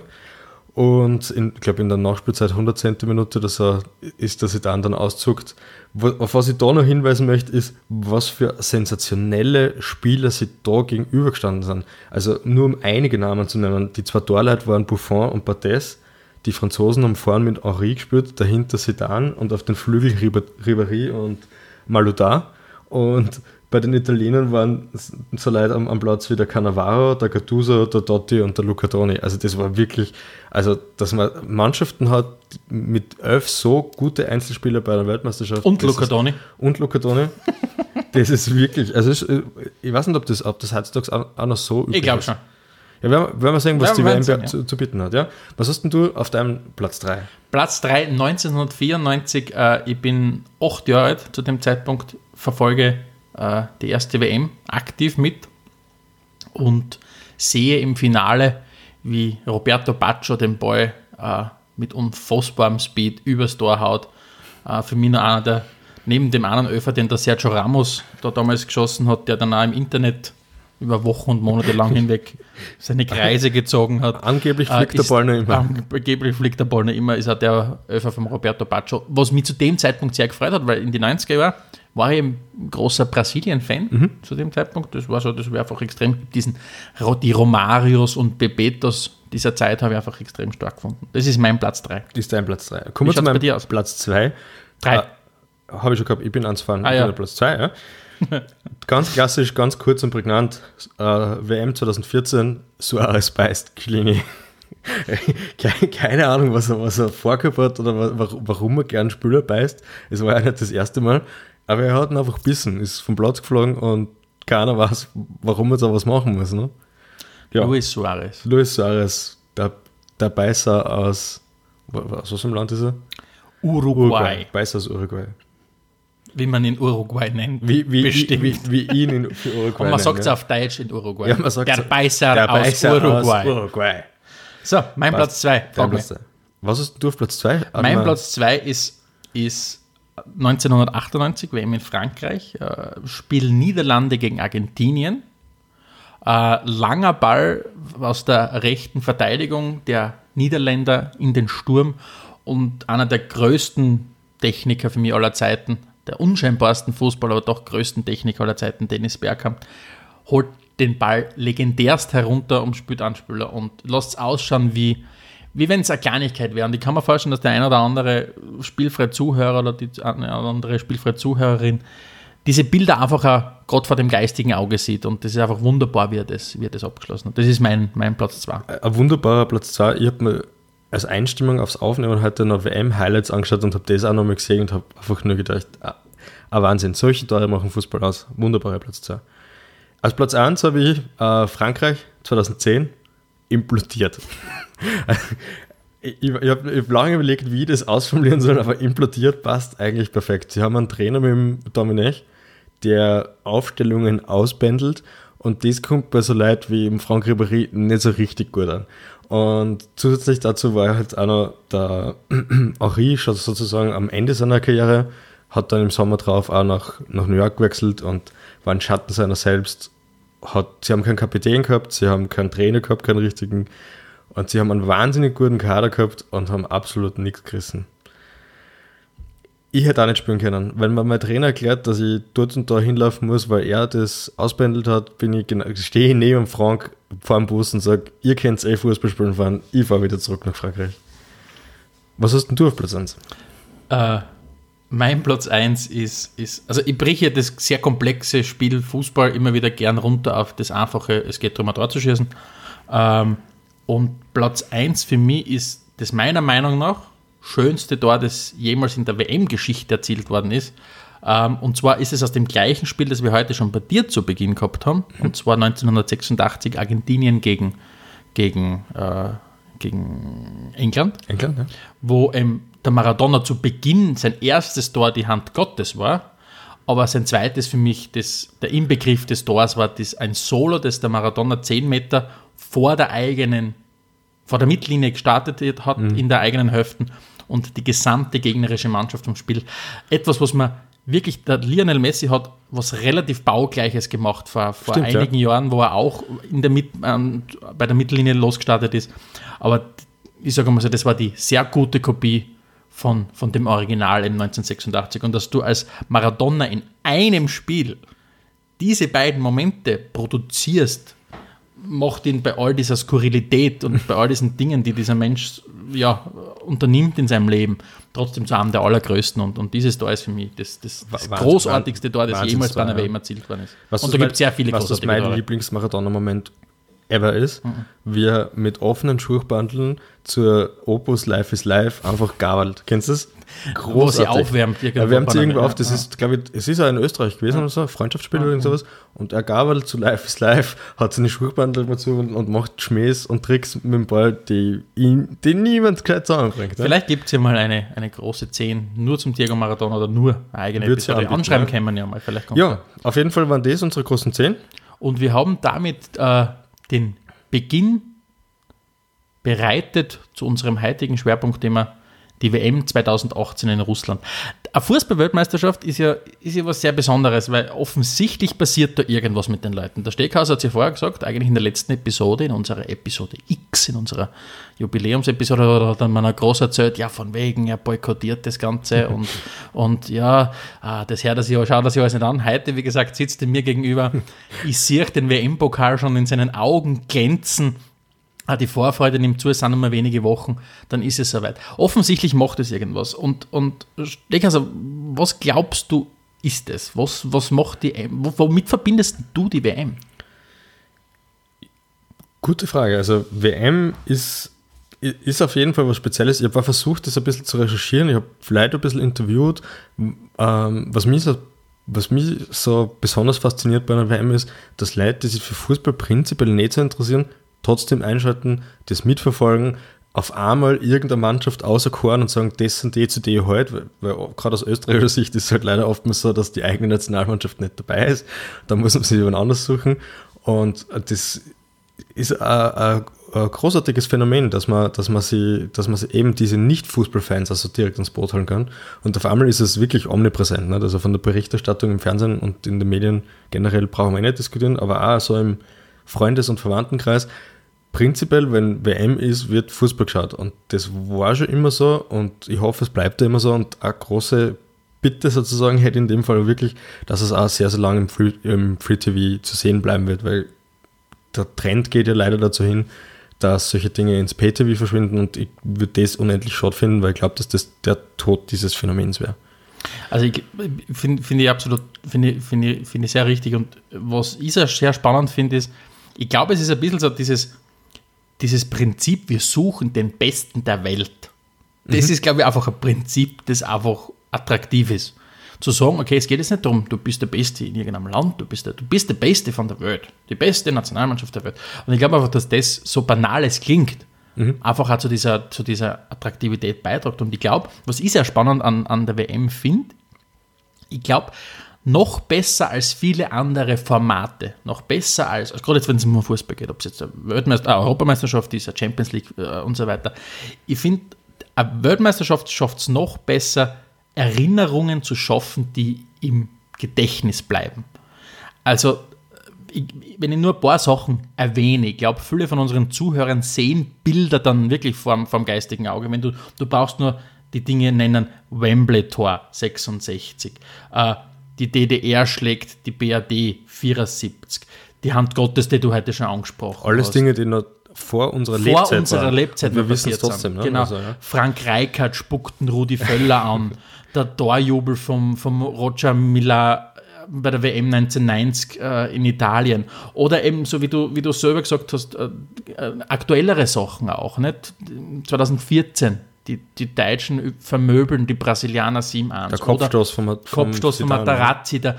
B: Und in, ich glaube, in der Nachspielzeit 100. Minute, dass er, ist, dass er dann, auszuckt. Auf was ich da noch hinweisen möchte, ist, was für sensationelle Spieler sie da gegenübergestanden sind. Also nur um einige Namen zu nennen. Die zwei Torleute waren Buffon und Barthez. Die Franzosen haben vorne mit Henri gespielt, dahinter Sedan und auf den Flügel Ribéry und Malouda. Und bei den Italienern waren so Leute am, am Platz wie der Cannavaro, der Gattuso, der Dotti und der Luca Toni. Also das war wirklich, also dass man Mannschaften hat mit elf so gute Einzelspieler bei der Weltmeisterschaft.
C: Und Luca Toni.
B: Und Luca Toni. [LAUGHS] das ist wirklich, also ist, ich weiß nicht, ob das, ob das heutzutage auch noch so
C: üblich Ich glaube schon.
B: Ja, werden wir, sehen, was ja, die WM ja. zu, zu, bieten hat. Ja? Was hast denn du auf deinem Platz 3?
C: Platz 3, 1994. Äh, ich bin acht Jahre alt zu dem Zeitpunkt, verfolge äh, die erste WM aktiv mit und sehe im Finale, wie Roberto Baccio den Ball äh, mit unfassbarem Speed übers Tor haut. Äh, für mich noch einer der, neben dem anderen Öfer, den der Sergio Ramos da damals geschossen hat, der dann auch im Internet über Wochen und Monate lang [LAUGHS] hinweg seine Kreise gezogen hat.
B: Angeblich fliegt äh, der Ball noch immer.
C: Angeblich fliegt der Ball noch immer, ist auch der Öfer von Roberto Baccio. Was mich zu dem Zeitpunkt sehr gefreut hat, weil in die 90er Jahren war ich ein großer Brasilien-Fan mhm. zu dem Zeitpunkt. Das war so, das war einfach extrem, diesen, die Romarios und Bebetos dieser Zeit habe ich einfach extrem stark gefunden. Das ist mein Platz 3.
B: Das ist dein Platz 3. Kommen wir zu meinem Platz 2.
C: 3. Äh,
B: habe ich schon gehabt, ich bin anzufahren.
C: Ah, ja.
B: Platz 2, ja. [LAUGHS] ganz klassisch, ganz kurz und prägnant. Äh, WM 2014, Suarez beißt Chiellini. Keine Ahnung, was er, was er vorgehabt hat oder warum er gern Spieler beißt. Es war ja nicht das erste Mal. Aber er hat ihn einfach bissen, ist vom Platz geflogen und keiner weiß, warum er da was machen muss. Ne?
C: Ja. Luis Suarez.
B: Luis Suarez, der, der Beißer aus, aus was im Land ist er?
C: Uruguay. Uruguay.
B: Beißer aus Uruguay.
C: Wie man in Uruguay nennt.
B: Wie, wie, Bestimmt. wie, wie ihn in Uruguay
C: Und man sagt es ja. auf Deutsch in Uruguay.
B: Ja, man sagt
C: der Beißer, der Beißer aus, Uruguay. aus Uruguay. So, mein Platz 2.
B: Was hast du auf Platz 2?
C: Mein Platz 2 ist, ist 1998 WM in Frankreich, äh, Spiel Niederlande gegen Argentinien. Äh, langer Ball aus der rechten Verteidigung der Niederländer in den Sturm und einer der größten Techniker für mich aller Zeiten, der unscheinbarsten Fußballer, aber doch größten Techniker aller Zeiten, Dennis Bergkamp, holt den Ball legendärst herunter um Spielanspieler und lasst es ausschauen wie wie wenn es eine Kleinigkeit wäre. Und ich kann mir vorstellen, dass der ein oder andere spielfreie Zuhörer oder die eine oder andere spielfreie Zuhörerin diese Bilder einfach gerade vor dem geistigen Auge sieht. Und das ist einfach wunderbar, wie er das, wie er das abgeschlossen hat. Das ist mein, mein Platz 2.
B: Ein wunderbarer Platz 2. Ich habe mir als Einstimmung aufs Aufnehmen heute noch WM-Highlights angeschaut und habe das auch nochmal gesehen und habe einfach nur gedacht, ah, ein Wahnsinn. Solche Tore machen Fußball aus. Wunderbarer Platz 2. Als Platz 1 habe ich äh, Frankreich 2010 implodiert. [LAUGHS] ich ich habe hab lange überlegt, wie ich das ausformulieren soll, aber implodiert passt eigentlich perfekt. Sie haben einen Trainer mit dem Domenech, der Aufstellungen ausbändelt und das kommt bei so Leuten wie im Franck Ribéry nicht so richtig gut an. Und zusätzlich dazu war halt auch noch der [CLEARS THROAT] Henri, schon sozusagen am Ende seiner Karriere, hat dann im Sommer drauf auch nach, nach New York gewechselt und war ein Schatten seiner selbst. Hat, sie haben keinen Kapitän gehabt, sie haben keinen Trainer gehabt, keinen richtigen. Und sie haben einen wahnsinnig guten Kader gehabt und haben absolut nichts gerissen. Ich hätte auch nicht spielen können. Wenn mir mein Trainer erklärt, dass ich dort und da hinlaufen muss, weil er das ausbändelt hat, bin ich stehe ich neben Frank vor dem Bus und sage, ihr könnt eh Fußball spielen fahren, ich fahre wieder zurück nach Frankreich. Was hast denn du auf Platz 1?
C: Äh, mein Platz 1 ist, ist, also ich breche das sehr komplexe Spiel Fußball immer wieder gern runter auf das einfache, es geht darum, ein Tor zu schießen. Ähm, und Platz 1 für mich ist das meiner Meinung nach schönste Tor, das jemals in der WM-Geschichte erzielt worden ist. Ähm, und zwar ist es aus dem gleichen Spiel, das wir heute schon bei dir zu Beginn gehabt haben. Und [LAUGHS] zwar 1986 Argentinien gegen, gegen, äh, gegen England.
B: England, ja.
C: Wo ähm, der Maradona zu Beginn sein erstes Tor die Hand Gottes war. Aber sein zweites für mich, das, der Inbegriff des Tors war das, ein Solo, das der Maradona 10 Meter vor der eigenen, vor der Mittellinie gestartet hat, in der eigenen Hälfte und die gesamte gegnerische Mannschaft vom Spiel. Etwas, was man wirklich, der Lionel Messi hat was relativ Baugleiches gemacht vor, vor
B: Stimmt, ja.
C: einigen Jahren, wo er auch in der Mit, ähm, bei der Mittellinie losgestartet ist. Aber ich sage mal so, das war die sehr gute Kopie von, von dem Original im 1986. Und dass du als Maradona in einem Spiel diese beiden Momente produzierst, macht ihn bei all dieser Skurrilität und bei all diesen Dingen, die dieser Mensch ja, unternimmt in seinem Leben, trotzdem zu einem der allergrößten. Und, und dieses Tor ist für mich das, das, das
B: Wahnsinn-
C: großartigste Tor, das jemals bei einer
B: ja.
C: WM erzielt worden ist.
B: Was
C: und da gibt es sehr viele
B: Was das
C: großartige
B: mein
C: Tore.
B: Ever ist, wie er mit offenen Schuhbandeln zur Opus Life is Life einfach gabelt. Kennst du das?
C: Wo sie aufwärmt.
B: Er wärmt sie irgendwo
C: Ja,
B: auf, das
C: ja.
B: ist, glaube ich, es ist ja in Österreich gewesen oder so, ein Freundschaftsspiel oder irgend sowas. Und er gabelt zu Life is Life, hat seine Schuhbandel dazu und, und macht Schmähs und Tricks mit dem Ball, die, ihn, die niemand gescheit zusammenbringt. Ne?
C: Vielleicht gibt es ja mal eine, eine große 10 nur zum Diego Maradona oder nur eine eigene
B: Wird's ja
C: Episode.
B: anbieten,
C: Anschreiben
B: ja.
C: können wir ja mal. Vielleicht kommt
B: Ja, auf jeden Fall waren das unsere großen zehn.
C: Und wir haben damit äh, den Beginn bereitet zu unserem heutigen Schwerpunktthema, die WM 2018 in Russland. Eine Fußball-Weltmeisterschaft ist ja, ist ja was sehr Besonderes, weil offensichtlich passiert da irgendwas mit den Leuten. Der Steckhaus hat es ja vorher gesagt, eigentlich in der letzten Episode, in unserer Episode X, in unserer Jubiläumsepisode, hat dann meiner Groß erzählt, ja, von wegen, er boykottiert das Ganze [LAUGHS] und, und ja, ah, das hört er sich, schaut er sich alles nicht an. Heute, wie gesagt, sitzt er mir gegenüber. Ich sehe den WM-Pokal schon in seinen Augen glänzen. Ah, die Vorfreude nimmt zu, es sind nur wenige Wochen, dann ist es soweit. Offensichtlich macht es irgendwas. Und, und also, was glaubst du, ist es? Was, was macht die WM? Womit verbindest du die WM?
B: Gute Frage. Also WM ist, ist auf jeden Fall was Spezielles. Ich habe versucht, das ein bisschen zu recherchieren. Ich habe vielleicht ein bisschen interviewt. Ähm, was, mich so, was mich so besonders fasziniert bei einer WM ist, dass Leute, die sich für Fußball prinzipiell nicht so interessieren, trotzdem einschalten, das mitverfolgen, auf einmal irgendeine Mannschaft auserkoren und sagen, das sind die, zu die halt, weil, weil gerade aus österreichischer Sicht ist es halt leider oftmals so, dass die eigene Nationalmannschaft nicht dabei ist. Da muss man sich jemand anders suchen. Und das ist ein großartiges Phänomen, dass man, dass man sie, dass man sie eben diese Nicht-Fußballfans also direkt ins Boot holen kann. Und auf einmal ist es wirklich omnipräsent. Ne? Also von der Berichterstattung im Fernsehen und in den Medien generell brauchen wir eh nicht diskutieren, aber auch so im Freundes- und Verwandtenkreis. Prinzipiell, wenn WM ist, wird Fußball geschaut. Und das war schon immer so und ich hoffe, es bleibt immer so. Und eine große Bitte sozusagen hätte in dem Fall wirklich, dass es auch sehr, sehr lange im Free, im Free TV zu sehen bleiben wird, weil der Trend geht ja leider dazu hin, dass solche Dinge ins Pay-TV verschwinden und ich würde das unendlich schade finden, weil ich glaube, dass das der Tod dieses Phänomens wäre.
C: Also ich finde find ich absolut, finde ich, finde ich, finde ich sehr richtig. Und was ich sehr spannend finde, ist, ich glaube, es ist ein bisschen so dieses, dieses Prinzip, wir suchen den Besten der Welt. Das ist, glaube ich, einfach ein Prinzip, das einfach attraktiv ist. Zu sagen, okay, es geht jetzt nicht darum, du bist der Beste in irgendeinem Land, du bist der, du bist der Beste von der Welt, die beste Nationalmannschaft der Welt. Und ich glaube einfach, dass das so banal es klingt, einfach auch zu dieser, zu dieser Attraktivität beiträgt. Und ich glaube, was ich sehr spannend an, an der WM finde, ich glaube, noch besser als viele andere Formate, noch besser als, also gerade jetzt, wenn es um Fußball geht, ob es jetzt eine Weltmeister, äh, Europameisterschaft ist, eine Champions League äh, und so weiter. Ich finde, eine Weltmeisterschaft schafft es noch besser, Erinnerungen zu schaffen, die im Gedächtnis bleiben. Also, ich, wenn ich nur ein paar Sachen erwähne, ich glaube, viele von unseren Zuhörern sehen Bilder dann wirklich vom, vom geistigen Auge. Wenn du, du brauchst nur die Dinge nennen, Wembley-Tor 66, äh, die DDR schlägt die BRD 74, die Hand Gottes, die du heute schon angesprochen
B: Alles
C: hast.
B: Dinge, die noch vor unserer
C: vor
B: Lebzeit
C: unserer
B: waren.
C: Lebzeit
B: wir wissen es trotzdem. Ne?
C: Genau.
B: Also, ja.
C: Frank Reichardt spuckten Rudi Völler an. Der Torjubel vom, vom Roger Miller äh, bei der WM 1990 äh, in Italien. Oder eben, so wie du, wie du selber gesagt hast, äh, äh, aktuellere Sachen auch. Nicht? 2014, die, die Deutschen vermöbeln die Brasilianer 7-1.
B: Der Kopfstoß vom, vom
C: Kopfstoß von
B: Zidane.
C: Materazzi, der,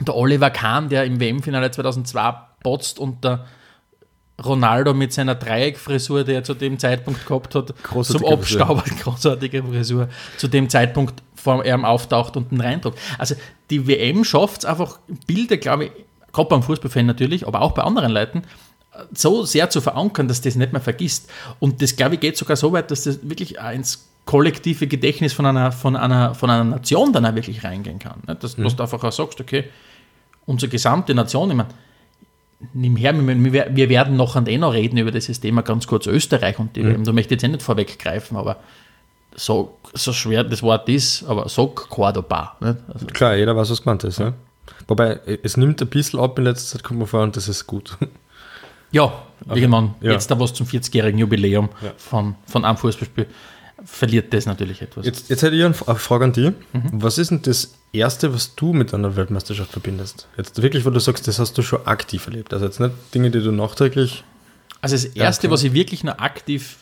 C: der Oliver Kahn, der im WM-Finale 2002 botzt und der Ronaldo mit seiner Dreieckfrisur, die er zu dem Zeitpunkt gehabt hat, zum
B: Großartige
C: Abstauber, [LAUGHS] großartige Frisur, zu dem Zeitpunkt vor ihm auftaucht und einen reindruckt. Also die WM schafft es einfach, Bilder, glaube ich, gerade beim Fußballfan natürlich, aber auch bei anderen Leuten, so sehr zu verankern, dass das nicht mehr vergisst. Und das, glaube ich, geht sogar so weit, dass das wirklich ins kollektive Gedächtnis von einer, von einer, von einer Nation dann auch wirklich reingehen kann. Nicht? Dass, dass du einfach auch sagst, okay, unsere gesamte Nation, ich meine, nimm her, wir, werden noch an eh noch reden über dieses Thema ganz kurz Österreich und die WM. Da möchte ich jetzt eh nicht vorweggreifen, aber so, so schwer das Wort ist, aber so Cordoba. Nicht? Also,
B: Klar, jeder weiß, was gemeint ist. Ja. Wobei, es nimmt ein bisschen ab in letzter Zeit, kommt man vor, und das ist gut.
C: Ja, irgendwann,
B: Ja.
C: jetzt da was zum 40-jährigen Jubiläum
B: Ja.
C: von, von einem Fußballspiel, verliert das natürlich etwas.
B: Jetzt, jetzt hätte ich eine Frage an dich.
C: Mhm.
B: Was ist denn das Erste, was du mit einer Weltmeisterschaft verbindest? Jetzt wirklich, wo du sagst, das hast du schon aktiv erlebt. Also jetzt nicht Dinge, die du nachträglich.
C: Also das Erste,
B: klar.
C: was ich wirklich noch aktiv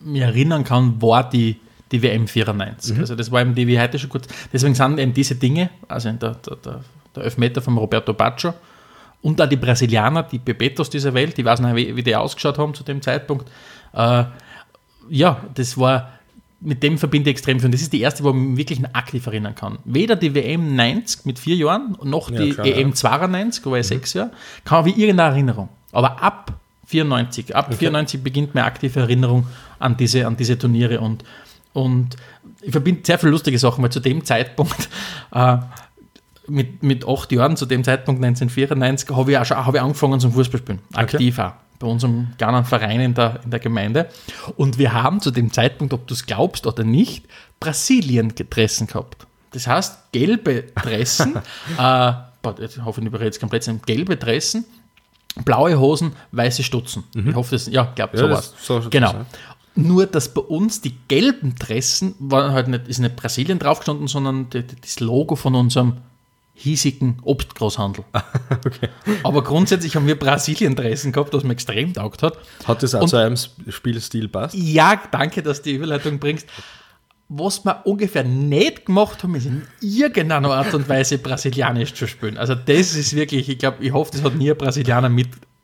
C: mir erinnern kann, war die, die WM 94. Also das war eben die, wie heute schon kurz, deswegen sind eben diese Dinge, also der, der, der, der Elfmeter von Roberto Baggio und auch die Brasilianer, die Bebetos dieser Welt, ich weiß nicht, wie, wie die ausgeschaut haben zu dem Zeitpunkt. Äh, ja, das war, mit dem verbinde ich extrem viel. Und das ist die erste, wo ich mich wirklich aktiv erinnern kann. Weder die WM 90 mit vier Jahren, noch
B: Ja,
C: die
B: klar,
C: EM
B: ja.
C: 92, wo ich sechs Jahre, kann ich wie irgendeine Erinnerung. Aber ab 94, ab 94 beginnt meine aktive Erinnerung an diese, an diese Turniere und, und ich verbinde sehr viele lustige Sachen, weil zu dem Zeitpunkt [LAUGHS] äh, mit, mit acht Jahren, zu dem Zeitpunkt 1994, habe ich auch schon habe ich angefangen zum Fußballspielen. Aktiv auch. Bei unserem kleinen Verein in der, in der Gemeinde. Und wir haben zu dem Zeitpunkt, ob du es glaubst oder nicht, Brasilien-Dressen gehabt. Das heißt, gelbe Dressen, [LAUGHS] äh, jetzt hoffe ich, ich überrede jetzt komplett, sind gelbe Dressen, blaue Hosen, weiße Stutzen. Ich hoffe, das, ja, glaube
B: Mhm. Ja,
C: so
B: das-
C: was.
B: so
C: genau.
B: ja.
C: Nur, dass bei uns die gelben Dressen, waren halt nicht, ist nicht Brasilien draufgestanden, sondern die, die, das Logo von unserem hiesigen Obstgroßhandel. [LAUGHS] Aber grundsätzlich haben wir Brasilien-Dressen gehabt, was mir extrem taugt hat.
B: Hat das auch
C: Und-
B: zu einem Sp- Spielstil passt?
C: Ja, danke, dass du die Überleitung bringst. Was wir ungefähr nicht gemacht haben, ist in irgendeiner Art und Weise brasilianisch zu spielen. Also das ist wirklich, ich glaube, ich hoffe, das hat nie ein Brasilianer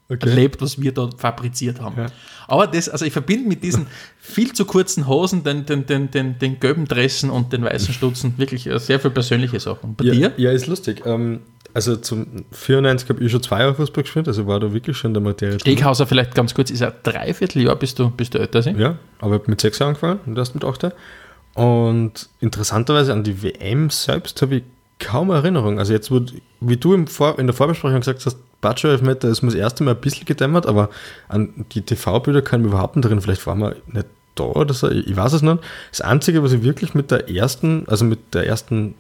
C: miterlebt, was wir da fabriziert haben.
B: Ja.
C: Aber das, also ich verbinde mit diesen viel zu kurzen Hosen, den, den, den, den, den gelben Dressen und den weißen Stutzen wirklich äh, sehr viel persönliche Sachen. Bei
B: Ja,
C: dir?
B: ja, ist lustig. Ähm, also zum 94 habe ich schon zwei Jahre Fußball gespielt, also war da wirklich schon in der Materie.
C: Steghauser vielleicht ganz kurz, ist ein Dreivierteljahr, bis du, bis du älter bist.
B: Ja, aber mit sechs Jahren angefangen und erst mit acht. Und interessanterweise an die WM selbst habe ich kaum Erinnerung. Also jetzt, wo, wie du im Vor in der Vorbesprechung gesagt hast, Batscher Elfmeter ist mir das erste Mal ein bisschen gedämmert, aber an die TV-Bilder kann ich überhaupt nicht drin. Vielleicht waren wir nicht da oder so, ich, weiß es nicht. Das Einzige, was ich wirklich mit der ersten, also mit der ersten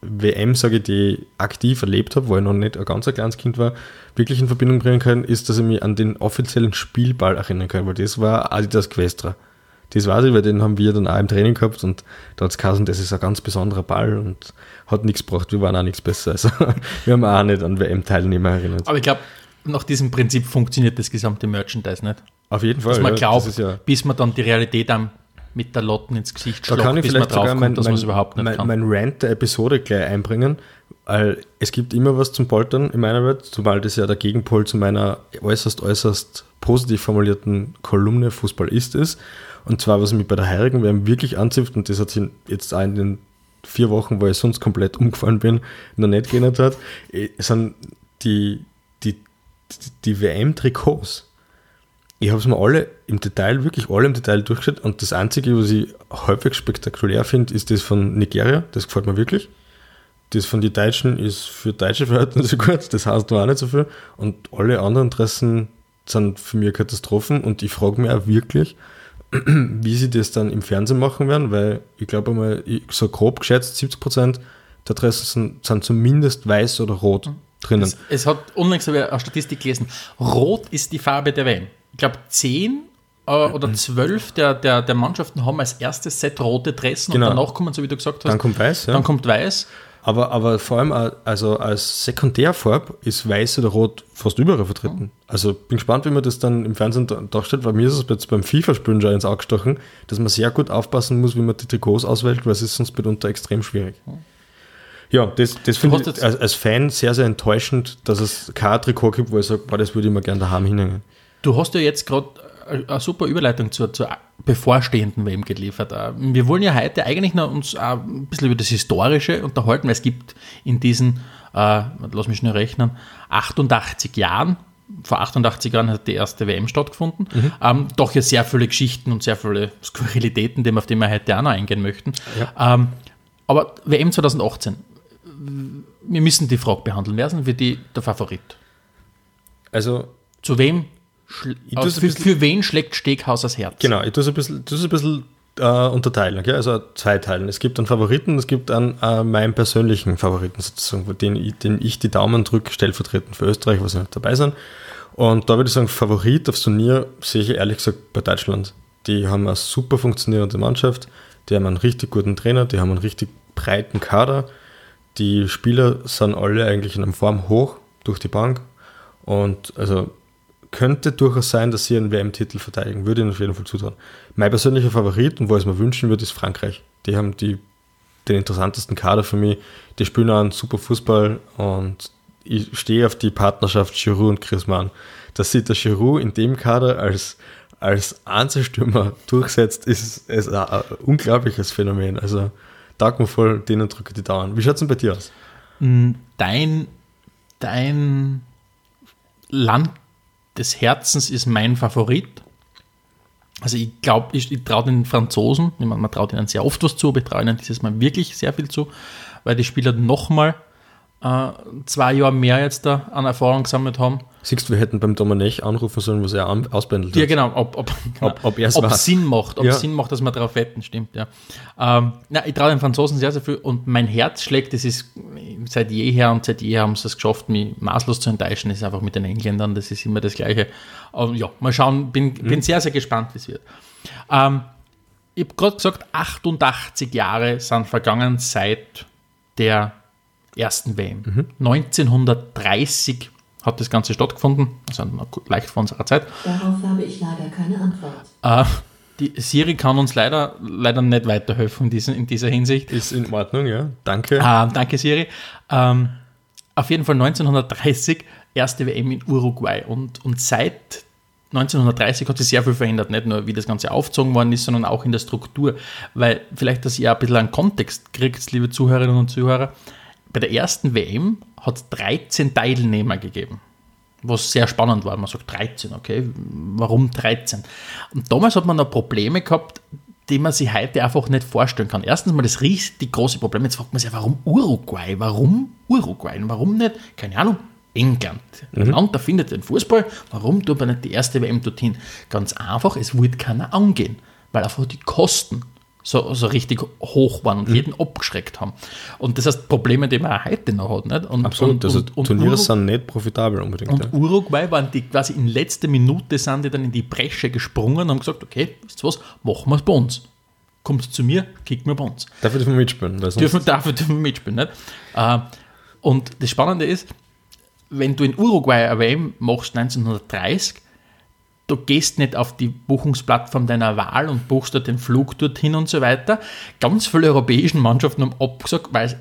B: WM, sage ich, die aktiv erlebt habe, wo ich noch nicht ein ganz ein kleines Kind war, wirklich in Verbindung bringen kann, ist, dass ich mich an den offiziellen Spielball erinnern kann, weil das war Adidas Questra. Das weiß ich, weil den haben wir dann auch im Training gehabt und da hat es geheißen, das ist ein ganz besonderer Ball und hat nichts gebracht, wir waren auch nichts besser. Also [LAUGHS] wir haben auch nicht an WM-Teilnehmer erinnert.
C: Aber ich glaube, nach diesem Prinzip funktioniert das gesamte Merchandise nicht.
B: Auf jeden Fall.
C: Dass man
B: ja,
C: glaubt,
B: ja,
C: bis man dann die Realität am mit der Lotten ins Gesicht
B: Da
C: schlagt,
B: kann ich
C: bis man
B: vielleicht sogar
C: draufkommt,
B: mein,
C: dass man es überhaupt nicht
B: mein,
C: kann.
B: mein Rant der Episode gleich einbringen, weil es gibt immer was zum Poltern in meiner Welt, zumal das ja der Gegenpol zu meiner äußerst, äußerst positiv formulierten Kolumne Fußball ist ist. Und zwar, was mich bei der heurigen WM wirklich anzipft, und das hat sich jetzt auch in den vier Wochen, wo ich sonst komplett umgefallen bin, noch nicht geändert hat, eh, sind die, die, die, WM-Trikots ich habe es mir alle im Detail, wirklich alle im Detail durchgeschaut und das Einzige, was ich häufig spektakulär finde, ist das von Nigeria. Das gefällt mir wirklich. Das von den Deutschen ist für deutsche Verhältnisse [LAUGHS] gut, das heißt nur auch nicht so viel. Und alle anderen Dressen sind für mich Katastrophen und ich frage mich auch wirklich, [CLEARS THROAT] wie sie das dann im Fernsehen machen werden, weil ich glaube einmal, ich- so grob geschätzt, 70% der Dressen sind, sind zumindest weiß oder rot drinnen.
C: Es, es hat unlängst habe ich eine Statistik gelesen. Rot ist die Farbe der WM. Ich glaube, 10 äh, oder 12 der, der, der Mannschaften haben als erstes Set rote Dressen
B: Genau.
C: und danach kommen, so wie du gesagt hast,
B: Dann kommt weiß, ja.
C: dann kommt weiß.
B: Aber, aber vor allem a- also als Sekundärfarb ist weiß oder rot fast überall vertreten. Also bin gespannt, wie man das dann im Fernsehen da- darstellt, weil mir ist es jetzt beim FIFA-Spielen schon ins Auge gestochen, dass man sehr gut aufpassen muss, wie man die Trikots auswählt, weil es ist sonst mitunter extrem schwierig. Ja, das, das finde ich als, als Fan sehr, sehr enttäuschend, dass es kein Trikot gibt, wo ich sage, boah, das würde ich mir gerne daheim hinhängen.
C: Du hast ja jetzt gerade eine super Überleitung zur, zur bevorstehenden WM geliefert. Äh, Wir wollen ja heute eigentlich noch uns ein bisschen über das Historische unterhalten, weil es gibt in diesen, äh, lass mich schnell rechnen, 88 Jahren, vor 88 Jahren hat die erste WM stattgefunden, ähm, doch ja sehr viele Geschichten und sehr viele Skurrilitäten, auf die wir heute auch noch eingehen möchten. Ähm, aber WM 2018, wir müssen die Frage behandeln, wer ist denn für die der Favorit?
B: Also
C: Zu wem, aus, für, für wen schlägt Steghaus das Herz?
B: Genau, ich tue es ein bisschen, tu's ein bisschen äh, unterteilen, okay? also zweiteilen. Es gibt einen Favoriten, es gibt einen äh, meinen persönlichen Favoriten sozusagen, den ich, den ich die Daumen drücke, stellvertretend für Österreich, was nicht dabei sind. Und da würde ich sagen, Favorit aufs Turnier sehe ich ehrlich gesagt bei Deutschland. Die haben eine super funktionierende Mannschaft, die haben einen richtig guten Trainer, die haben einen richtig breiten Kader. Die Spieler sind alle eigentlich in einer Form hoch durch die Bank. Und also könnte durchaus sein, dass sie einen WM-Titel verteidigen. Würde ihnen auf jeden Fall zutrauen. Mein persönlicher Favorit und wo ich es mir wünschen würde, ist Frankreich. Die haben die, den interessantesten Kader für mich. Die spielen auch einen super Fußball und ich stehe auf die Partnerschaft Giroud und Griezmann. Dass sich der Giroud in dem Kader als, als Einzelstürmer durchsetzt, ist, ist ein, unglaubliches Phänomen. Also taugt mir voll, denen drücke die Daumen. Wie schaut es denn bei dir aus?
C: Dein, dein Land des Herzens ist mein Favorit. Also ich glaube, ich, ich traue den Franzosen, ich meine, man traut ihnen sehr oft was zu, aber ich traue ihnen dieses Mal wirklich sehr viel zu, weil die Spieler nochmal äh, zwei Jahre mehr jetzt da an Erfahrung gesammelt haben.
B: Siehst du, wir hätten beim Domenech anrufen sollen, was er ausbändelt
C: Ja,
B: hat.
C: genau, ob, ob,
B: Ob- ob [LAUGHS]
C: ob es Sinn macht, ob
B: Ja.
C: es Sinn macht, dass wir darauf wetten, stimmt, ja. Ähm, na, ich traue den Franzosen sehr, sehr viel und mein Herz schlägt, das ist seit jeher und seit jeher haben sie es geschafft, mich maßlos zu enttäuschen, das ist einfach mit den Engländern, das ist immer das Gleiche. Aber ja, mal schauen, bin,
B: Mhm.
C: bin sehr, sehr gespannt, wie es wird. Ähm, ich habe gerade gesagt, 88 Jahre sind vergangen seit der ersten WM.
B: Mhm.
C: 1930 hat das Ganze stattgefunden, also leicht vor unserer Zeit.
E: Darauf habe ich leider keine Antwort.
C: Äh, die Siri kann uns leider, leider nicht weiterhelfen in, diesen, in dieser Hinsicht.
B: Ist in Ordnung, ja. Danke.
C: Ähm, danke, Siri. Ähm, auf jeden Fall 1930 erste WM in Uruguay und, und seit 1930 hat sich sehr viel verändert, nicht nur wie das Ganze aufgezogen worden ist, sondern auch in der Struktur. Weil vielleicht, dass ihr ein bisschen einen Kontext kriegt, liebe Zuhörerinnen und Zuhörer, bei der ersten WM hat es 13 Teilnehmer gegeben. Was sehr spannend war. Man sagt 13, okay, warum 13? Und damals hat man noch Probleme gehabt, die man sich heute einfach nicht vorstellen kann. Erstens mal das richtig große Problem. Jetzt fragt man sich, warum Uruguay? Warum Uruguay? Warum nicht, keine Ahnung, England? Ein Land erfindet den Fußball. Warum tut man nicht die erste WM dorthin? Ganz einfach, es wollte keiner angehen, weil einfach die Kosten so, so richtig hoch waren und jeden abgeschreckt haben. Und das heißt Probleme, die man auch heute noch hat. Nicht? Und,
B: Absolut.
C: und,
B: also
C: und,
B: Turniere
C: Uru-
B: sind nicht profitabel unbedingt.
C: und
B: ja.
C: Uruguay waren die quasi in letzter Minute sind die dann in die Bresche gesprungen und haben gesagt, okay, wisst ihr was, machen wir es bei uns. Kommt zu mir, kickt mir bei uns.
B: Dafür dürfen wir mitspielen.
C: Dürfen, dafür dürfen wir mitspielen. Nicht? Äh, und das Spannende ist, wenn du in Uruguay eine WM machst 1930, du gehst nicht auf die Buchungsplattform deiner Wahl und buchst dort den Flug dorthin und so weiter. Ganz viele europäischen Mannschaften haben abgesagt, weil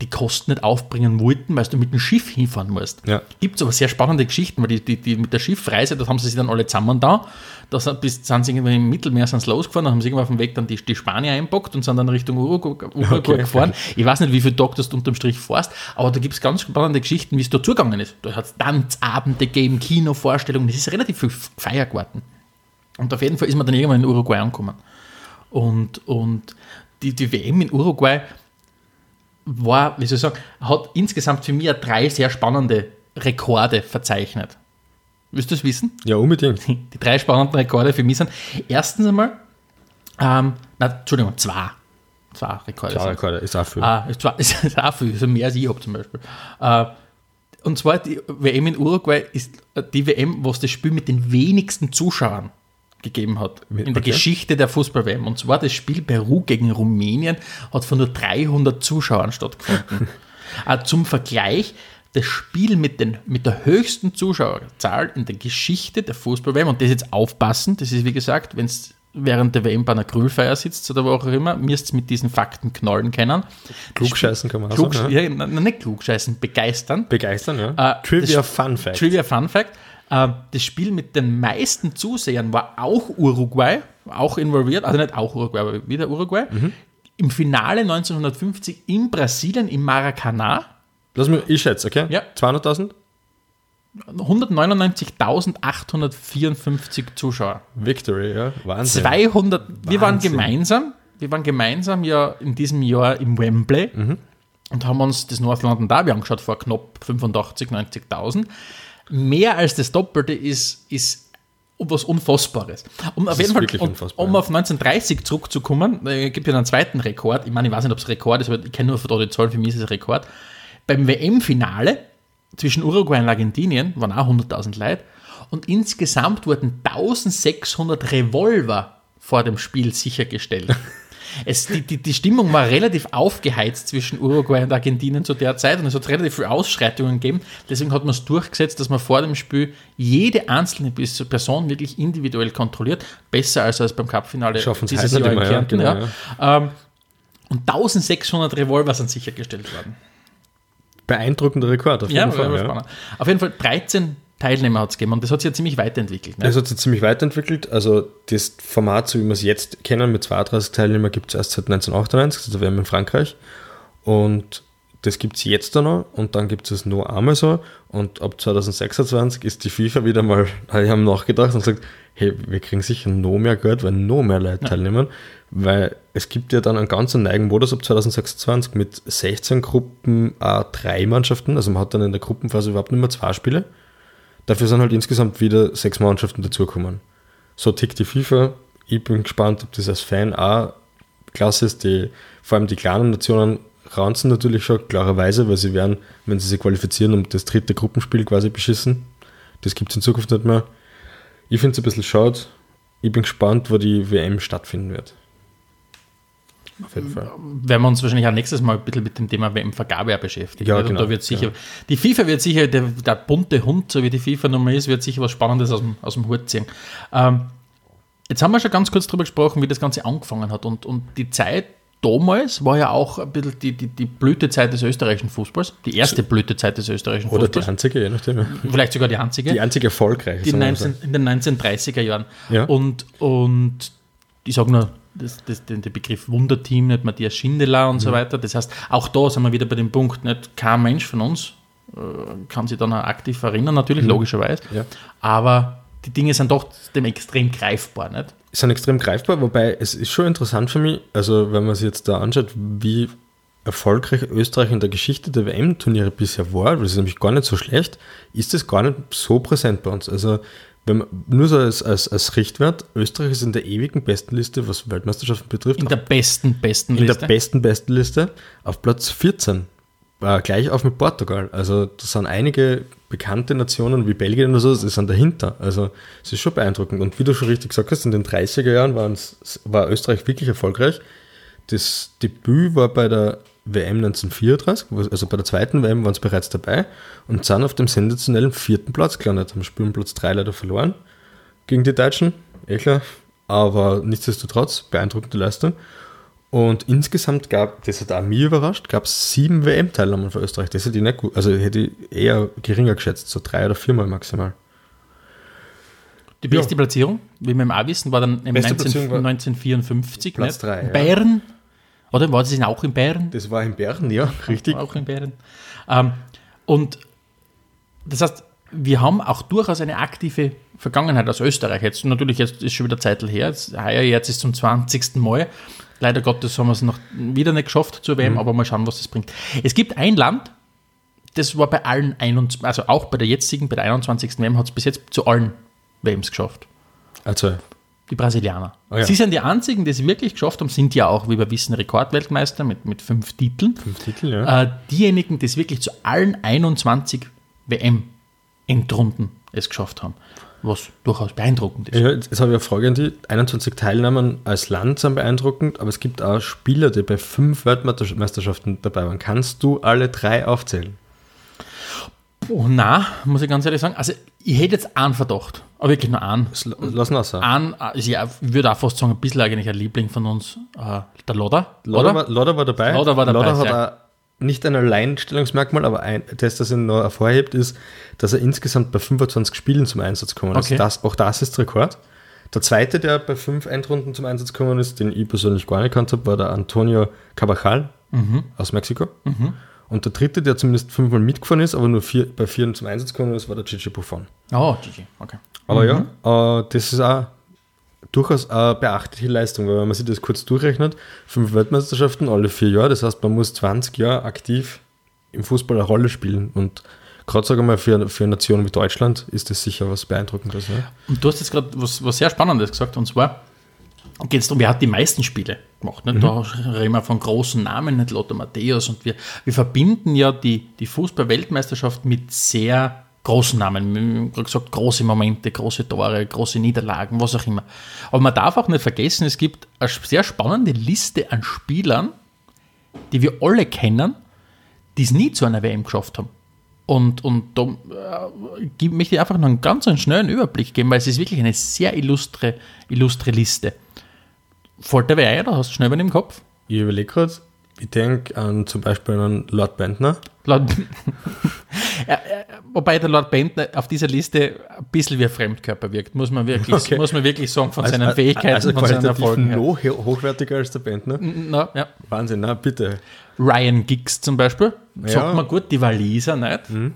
C: die Kosten nicht aufbringen wollten, weil du mit dem Schiff hinfahren musst.
B: Ja.
C: Gibt es aber sehr spannende Geschichten, weil die, die, die mit der Schiffreise, das haben sie sich dann alle zusammen da, da sind, bis, sind sie irgendwie im Mittelmeer sind losgefahren, dann haben sie irgendwann auf dem Weg dann die, die Spanier einpackt und sind dann Richtung Uruguay,
B: Okay.
C: gefahren. Ich weiß nicht, wie viele Tage das du unterm Strich fährst, aber da gibt es ganz spannende Geschichten, wie es da zugegangen ist. Da hat es Tanzabende gegeben, Kinovorstellungen, das ist relativ viel Feier geworden. Und auf jeden Fall ist man dann irgendwann in Uruguay angekommen. Und, und die, die WM in Uruguay war, wie soll ich sagen, hat insgesamt für mich drei sehr spannende Rekorde verzeichnet. Willst du das wissen?
B: Ja, unbedingt. [LAUGHS]
C: Die drei spannenden Rekorde für mich sind erstens einmal, ähm, na, Entschuldigung, zwei. Zwei Rekorde. Sind's.
B: Rekorde ist auch viel.
C: Ah, ist zwar- [LAUGHS] ist auch viel, also mehr als ich habe zum Beispiel. Äh, und zwar die WM in Uruguay ist äh, die WM, wo es das Spiel mit den wenigsten Zuschauern gegeben hat in der
B: Okay.
C: Geschichte der Fußball-WM. Und zwar das Spiel Peru gegen Rumänien hat von nur 300 Zuschauern stattgefunden. [LAUGHS] äh, zum Vergleich, das Spiel mit, den, mit der höchsten Zuschauerzahl in der Geschichte der Fußball-WM, und das jetzt aufpassen, das ist wie gesagt, wenn es während der WM bei einer Grillfeier sitzt oder wo auch immer, müsst ihr mit diesen Fakten knallen können.
B: Klugscheißen kann man auch
C: Klug,
B: sagen. Ja.
C: ja, na, nicht klugscheißen, begeistern.
B: Begeistern, ja.
C: Äh,
B: Trivia Fun Fact.
C: Trivia Fun Fact. Äh, das Spiel mit den meisten Zusehern war auch Uruguay, auch involviert, also nicht auch Uruguay, aber wieder Uruguay.
B: Mhm.
C: Im Finale 1950 in Brasilien, im Maracanã,
B: Lass mich, ich schätze, okay?
C: Ja.
B: 200.000?
C: 199.854 Zuschauer.
B: Victory, ja. Wahnsinn.
C: 200, wir waren
B: Wahnsinn.
C: gemeinsam, wir waren gemeinsam ja in diesem Jahr im Wembley
B: Mhm.
C: und haben uns das North London Derby angeschaut vor knapp 85, 90.000. Mehr als das Doppelte ist, ist was Unfassbares. Um auf
B: ist
C: jeden Fall, um,
B: unfassbar,
C: um
B: ja.
C: auf 1930 zurückzukommen, äh, gibt ja einen zweiten Rekord. Ich meine, ich weiß nicht, ob es Rekord ist, aber ich kenne nur von da die Zahlen, für mich ist es Rekord. Beim WM-Finale zwischen Uruguay und Argentinien waren auch 100.000 Leute und insgesamt wurden 1600 Revolver vor dem Spiel sichergestellt. [LAUGHS] Es, die, die, die Stimmung war relativ aufgeheizt zwischen Uruguay und Argentinien zu der Zeit und es hat relativ viele Ausschreitungen gegeben. Deswegen hat man es durchgesetzt, dass man vor dem Spiel jede einzelne Person wirklich individuell kontrolliert. Besser als, als beim Cup-Finale
B: Schaffen's
C: dieses Jahr
B: nicht
C: in
B: mehr, ja,
C: Kärnten.
B: genau,
C: ja. Ähm, und 1600 Revolver sind sichergestellt worden.
B: Beeindruckender Rekord, auf
C: Ja,
B: jeden Fall.
C: war
B: Ja.
C: Auf jeden Fall 13 Teilnehmer hat es gegeben und das hat sich ja ziemlich weiterentwickelt. Ne?
B: Das hat sich ziemlich weiterentwickelt. Also das Format, so wie wir es jetzt kennen, mit 32 Teilnehmern, gibt es erst seit 1998, also WM in Frankreich. Und das gibt es jetzt dann noch und dann gibt es noch einmal so. Und ab 2026 ist die FIFA wieder mal, [LAUGHS] die haben nachgedacht und sagt, hey, wir kriegen sicher noch mehr Geld, weil noch mehr Leute teilnehmen. Weil es gibt ja dann einen ganz neigen Modus ab 2026 mit 16 Gruppen, A3 Mannschaften. Also man hat dann in der Gruppenphase überhaupt nicht mehr zwei Spiele. Dafür sind halt insgesamt wieder sechs Mannschaften dazugekommen. So tickt die FIFA. Ich bin gespannt, ob das als Fan auch klasse ist. Die, vor allem die kleinen Nationen ranzen natürlich schon, klarerweise, weil sie werden, wenn sie sich qualifizieren, um das dritte Gruppenspiel quasi beschissen. Das gibt es in Zukunft nicht mehr. Ich finde es ein bisschen schade. Ich bin gespannt, wo die WM stattfinden wird. Auf jeden Fall.
C: werden wir uns wahrscheinlich auch nächstes Mal ein bisschen mit dem Thema WM-Vergabe beschäftigen.
B: Ja, genau,
C: da wird sicher, Die FIFA wird sicher, der, der bunte Hund, so wie die FIFA Nummer ist, wird sicher was Spannendes aus dem, aus dem Hut ziehen. Ähm, jetzt haben wir schon ganz kurz darüber gesprochen, wie das Ganze angefangen hat. Und, und die Zeit damals war ja auch ein bisschen die, die, die Blütezeit des österreichischen Fußballs. Die erste Blütezeit des österreichischen
B: Oder die
C: Fußballs.
B: einzige, je nachdem. ja.
C: Vielleicht sogar die einzige.
B: Die einzige erfolgreiche.
C: die
B: sagen wir
C: 19, in den 1930er Jahren.
B: Ja.
C: Und, und ich sage nur, das, das, den, den Begriff Wunderteam, nicht Matthias Schindler und so
B: Mhm.
C: weiter. Das heißt, auch da sind wir wieder bei dem Punkt, nicht kein Mensch von uns äh, kann sich dann auch aktiv erinnern, natürlich, logischerweise.
B: Mhm. Ja.
C: Aber die Dinge sind doch dem extrem greifbar, nicht?
B: Sind extrem greifbar, wobei es ist schon interessant für mich, also wenn man sich jetzt da anschaut, wie erfolgreich Österreich in der Geschichte der WM-Turniere bisher war, das ist nämlich gar nicht so schlecht, ist es gar nicht so präsent bei uns. Also wenn man, nur so als, als, als Richtwert, Österreich ist in der ewigen Bestenliste, was Weltmeisterschaften betrifft,
C: In der besten, besten
B: in
C: Liste.
B: der besten Bestenliste auf Platz 14. Äh, gleich auf mit Portugal. Also da sind einige bekannte Nationen wie Belgien oder so, die sind dahinter. Also es ist schon beeindruckend. Und wie du schon richtig gesagt hast, in den 30er Jahren war Österreich wirklich erfolgreich. Das Debüt war bei der WM 1934, wo- also bei der zweiten WM waren sie bereits dabei und sind auf dem sensationellen vierten Platz gelandet, haben Spiel um Platz 3 leider verloren. gegen die Deutschen, eh klar. Aber nichtsdestotrotz, beeindruckende Leistung. Und insgesamt gab, das hat auch mich überrascht, gab es sieben WM-Teilnahmen für Österreich. Das hätte ich nicht gut, also hätte ich eher geringer geschätzt, so drei oder viermal maximal.
C: Die beste Platzierung, wie wir im auch wissen, war dann im
B: Beste
C: 19,
B: Platzierung war
C: 1954.
B: Platz
C: nicht?
B: drei, ja.
C: Bayern. Oder war das auch in Bayern?
B: Das war in Bern, ja, [LAUGHS] richtig.
C: Auch in Bayern. Ähm, und das heißt, wir haben auch durchaus eine aktive Vergangenheit aus Österreich. Jetzt natürlich, jetzt ist schon wieder Zeit her. Jetzt, heuer jetzt ist zum 20. Mal. Leider Gottes haben wir es noch wieder nicht geschafft zur WM, aber mal schauen, was das bringt. Es gibt ein Land, das war bei allen 21, also auch bei der jetzigen, bei der 21. WM, hat es bis jetzt zu allen WMs geschafft.
B: Also,
C: Die Brasilianer.
B: Ah ja.
C: Sie sind die einzigen, die es wirklich geschafft haben, sind ja auch, wie wir wissen, Rekordweltmeister mit, mit fünf Titeln.
B: fünf Titel, ja.
C: Äh, diejenigen, die es wirklich zu allen 21 WM-Endrunden es geschafft haben. Was durchaus beeindruckend ist.
B: Ja, jetzt, jetzt habe ich eine Frage an die. 21 Teilnahmen als Land sind beeindruckend, aber es gibt auch Spieler, die bei fünf Weltmeisterschaften dabei waren. Kannst du alle drei aufzählen?
C: Oh, na, muss ich ganz ehrlich sagen. Also, ich hätte jetzt einen Verdacht, aber wirklich nur einen.
B: Lass ihn auch sagen.
C: Einen, also ja, ich würde auch fast sagen, ein bisschen eigentlich ein Liebling von uns, äh, der Loder.
B: Loder war, Loder war dabei.
C: Loder war dabei,
B: Loder hat
C: sehr.
B: Nicht ein Alleinstellungsmerkmal, aber ein, das, das ihn noch hervorhebt, ist, dass er insgesamt bei 25 Spielen zum Einsatz ist.
C: Okay.
B: Das, auch das ist Rekord. Der zweite, der bei fünf Endrunden zum Einsatz gekommen ist, den ich persönlich gar nicht gekannt habe, war der Antonio Cabajal
C: Mhm.
B: aus Mexiko. Und der dritte, der zumindest fünfmal mitgefahren ist, aber nur vier, bei vier zum Einsatz gekommen ist, war der Gigi Buffon.
C: Oh, GG, okay.
B: Aber ja, äh, das ist auch durchaus eine beachtliche Leistung, weil wenn man sich das kurz durchrechnet, fünf Weltmeisterschaften alle vier Jahre, das heißt, man muss 20 Jahre aktiv im Fußball eine Rolle spielen und gerade sagen wir mal für, für eine Nation wie Deutschland ist das sicher was Beeindruckendes. Ne?
C: Und du hast jetzt gerade was, was sehr Spannendes gesagt, und zwar geht es darum, wer hat die meisten Spiele gemacht. Nicht? Da reden wir von großen Namen, nicht Lothar Matthäus, und wir, wir verbinden ja die, die Fußball-Weltmeisterschaft mit sehr großen Namen. Gerade gesagt, große Momente, große Tore, große Niederlagen, was auch immer. Aber man darf auch nicht vergessen, es gibt eine sehr spannende Liste an Spielern, die wir alle kennen, die es nie zu einer WM geschafft haben. Und, und da äh, möchte ich einfach noch einen ganz einen schnellen Überblick geben, weil es ist wirklich eine sehr illustre, illustre Liste. Fällt dir wer oder hast du schnell einen im Kopf?
B: Ich überlege gerade, ich denke an zum Beispiel an Lord Bentner.
C: Lord, [LAUGHS] wobei der Lord Bentner auf dieser Liste ein bisschen wie ein Fremdkörper wirkt, muss man wirklich,
B: Okay.
C: muss man wirklich sagen, von seinen
B: Also-
C: Fähigkeiten,
B: also
C: von seinen Erfolgen.
B: noch ho- hochwertiger als der Bentner.
C: Na, ja.
B: Wahnsinn, na bitte.
C: Ryan Giggs zum Beispiel, sagt
B: Ja. Mhm.
C: man gut, die Waliser, nicht? Äh,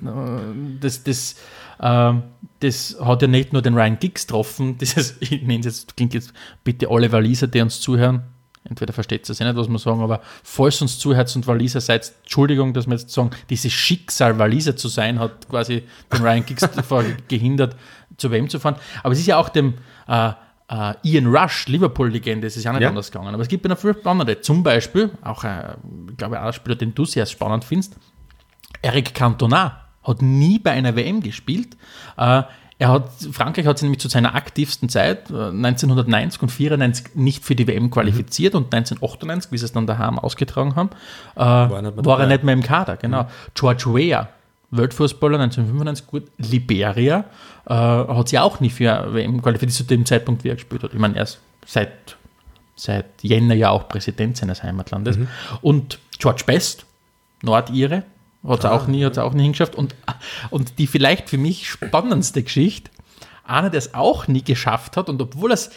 C: Das, das, ähm, das hat ja nicht nur den Ryan Giggs getroffen, [LAUGHS] dieses, ich nenne es jetzt, klingt jetzt bitte alle Waliser, die uns zuhören, entweder versteht ihr es nicht, was wir sagen, aber falls uns zuhört und Waliser seid, Entschuldigung, dass wir jetzt sagen, dieses Schicksal, Waliser zu sein, hat quasi den Ryan Giggs [LAUGHS] davor gehindert, zu wem zu fahren. Aber es ist ja auch dem äh, äh, Ian Rush, Liverpool-Legende, es ist ja nicht
B: Ja.
C: anders gegangen. Aber es gibt ja noch viele andere. Zum Beispiel, auch, äh, ich glaube, auch ein Spieler, den du sehr spannend findest, Eric Cantona hat nie bei einer WM gespielt. Äh, er hat, Frankreich hat sich nämlich zu seiner aktivsten Zeit, äh, 1990 und 94, nicht für die WM qualifiziert und 1998, wie sie es dann daheim ausgetragen haben, äh, war,
B: nicht mehr
C: er
B: dabei.
C: nicht mehr im Kader. Genau. George Weah, Weltfußballer 1995, gut, Liberia, äh, hat sich auch nie für WM qualifiziert zu dem Zeitpunkt, wie er gespielt hat. Ich meine, er ist seit, seit Jänner ja auch Präsident seines Heimatlandes. Und George Best, Nordire, hat es auch nie, hat's auch nie hingeschafft. Und, und die vielleicht für mich spannendste Geschichte, einer, der es auch nie geschafft hat und obwohl er es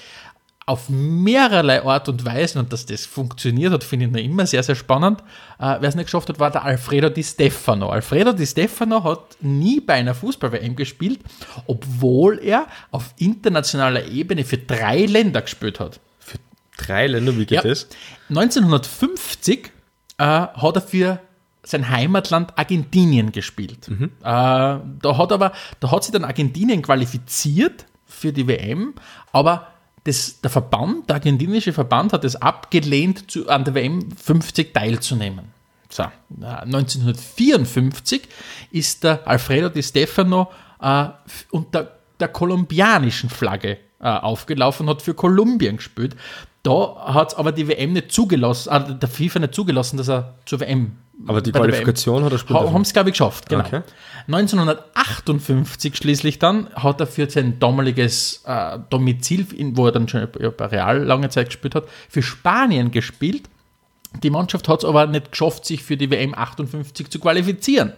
C: auf mehrerlei Art und Weise und dass das funktioniert hat, finde ich noch immer sehr, sehr spannend. Äh, Wer es nicht geschafft hat, war der Alfredo Di Stefano. Alfredo Di Stefano hat nie bei einer Fußball-WM gespielt, obwohl er auf internationaler Ebene für drei Länder gespielt hat.
B: Für drei Länder, wie geht
C: Ja.
B: das?
C: 1950 äh, hat er für sein Heimatland Argentinien gespielt. Äh, da hat aber, da hat sich dann Argentinien qualifiziert für die WM, aber das, der Verband, der argentinische Verband hat es abgelehnt, zu, an der WM 50 teilzunehmen. So, äh, 1954 ist der Alfredo Di Stefano äh, unter der kolumbianischen Flagge äh, aufgelaufen, hat für Kolumbien gespielt. Da hat es aber die WM nicht zugelassen, äh, der FIFA nicht zugelassen, dass er zur WM.
B: Aber die Qualifikation hat er spielen
C: Ha, haben es, glaube ich, geschafft, genau.
B: Okay.
C: 1958 schließlich dann hat er für sein damaliges äh, Domizil, in- wo er dann schon bei Real lange Zeit gespielt hat, für Spanien gespielt. Die Mannschaft hat es aber nicht geschafft, sich für die WM 58 zu qualifizieren.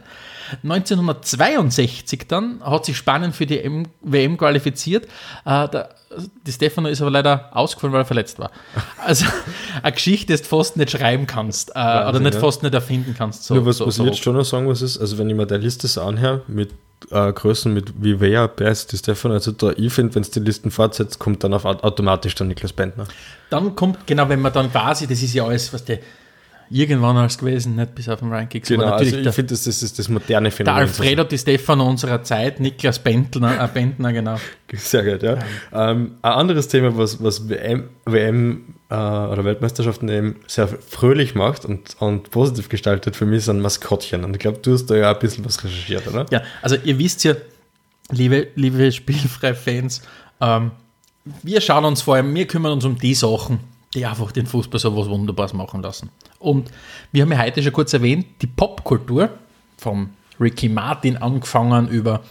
C: 1962 dann hat sich Spanien für die M WM qualifiziert. Äh, der, die Stefano ist aber leider ausgefallen, weil er verletzt war. [LAUGHS] Also eine Geschichte, die du fast nicht schreiben kannst äh, oder
B: Wahnsinn,
C: nicht
B: ja.
C: fast nicht erfinden kannst. So,
B: Nur was,
C: so,
B: was
C: so
B: ich jetzt schon noch sagen muss, ist, also wenn ich mir der Liste so anhöre, mit äh, Größen mit Vivea, Best, die Stefano, also da, ich finde, wenn es die Listen fortsetzt, kommt dann auf, automatisch dann Niklas Bentner.
C: Dann kommt, genau, wenn man dann quasi, das ist ja alles, was der irgendwann alles gewesen, nicht bis auf den Rankings.
B: Genau,
C: aber
B: also ich
C: der,
B: finde, das, das ist das moderne
C: der
B: Phänomen.
C: Alfredo Di Stefano unserer Zeit, Niklas Bentner, äh, Bentner, genau. [LAUGHS]
B: Sehr gut, ja. Ähm, ein anderes Thema, was, was WM, WM äh, oder Weltmeisterschaften eben sehr fröhlich macht und, und positiv gestaltet für mich sind Maskottchen. Und ich glaube, du hast da ja ein bisschen was recherchiert, oder?
C: Ja, also ihr wisst ja, liebe, liebe [LAUGHS] Spielfrei-Fans, ähm, wir schauen uns vor allem, wir kümmern uns um die Sachen, die einfach den Fußball so was Wunderbares machen lassen. Und wir haben ja heute schon kurz erwähnt, die Popkultur vom Ricky Martin angefangen über,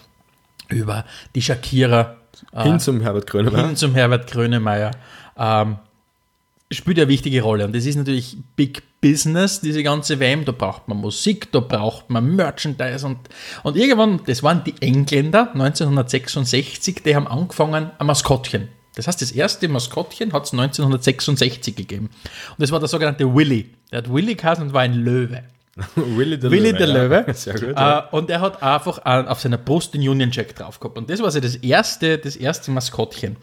C: über die Shakira
B: Hin zum Herbert Grönemeyer.
C: hin zum Herbert Grönemeyer ähm, spielt eine wichtige Rolle. Und das ist natürlich Big Business, diese ganze WM. Da braucht man Musik, da braucht man Merchandise. Und, und irgendwann, das waren die Engländer 1966, die haben angefangen, ein Maskottchen. Das heißt, das erste Maskottchen hat es 1966 gegeben. Und das war der sogenannte Willy. Der hat Willy geheißen und war ein Löwe. [LAUGHS]
B: Willy der
C: Willy
B: Löwe.
C: der
B: ja.
C: Löwe. [LAUGHS]
B: Sehr gut. ja.
C: Äh, und er hat einfach auf seiner Brust den Union Jack drauf gehabt. Und das war so das erste, das erste Maskottchen.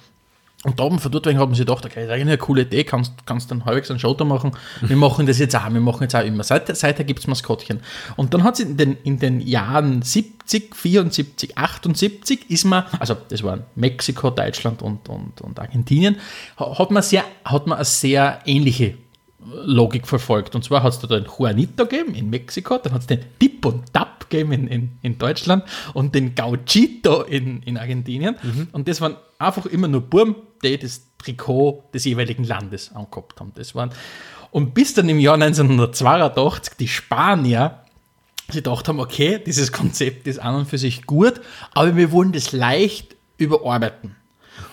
C: Und da von dort wegen hat man sich gedacht, okay, das ist eigentlich eine coole Idee, kannst, kannst dann halbwegs einen Shooter machen. Wir machen das jetzt auch, wir machen jetzt auch immer. Seit, seither gibt es Maskottchen. Und dann hat es in den, in den Jahren 70, 74, 78 ist man, also das waren Mexiko, Deutschland und, und, und Argentinien, ha- hat man, sehr, hat man eine sehr ähnliche Logik verfolgt. Und zwar hat es da den Juanito gegeben in Mexiko, dann hat es den Dip und Tap gegeben in, in, in Deutschland und den Gauchito in, in Argentinien. Und das waren einfach immer nur Burm, die das Trikot des jeweiligen Landes angehabt haben. Das waren, und bis dann im Jahr 1982 die Spanier sie gedacht haben, okay, dieses Konzept ist an und für sich gut, aber wir wollen das leicht überarbeiten.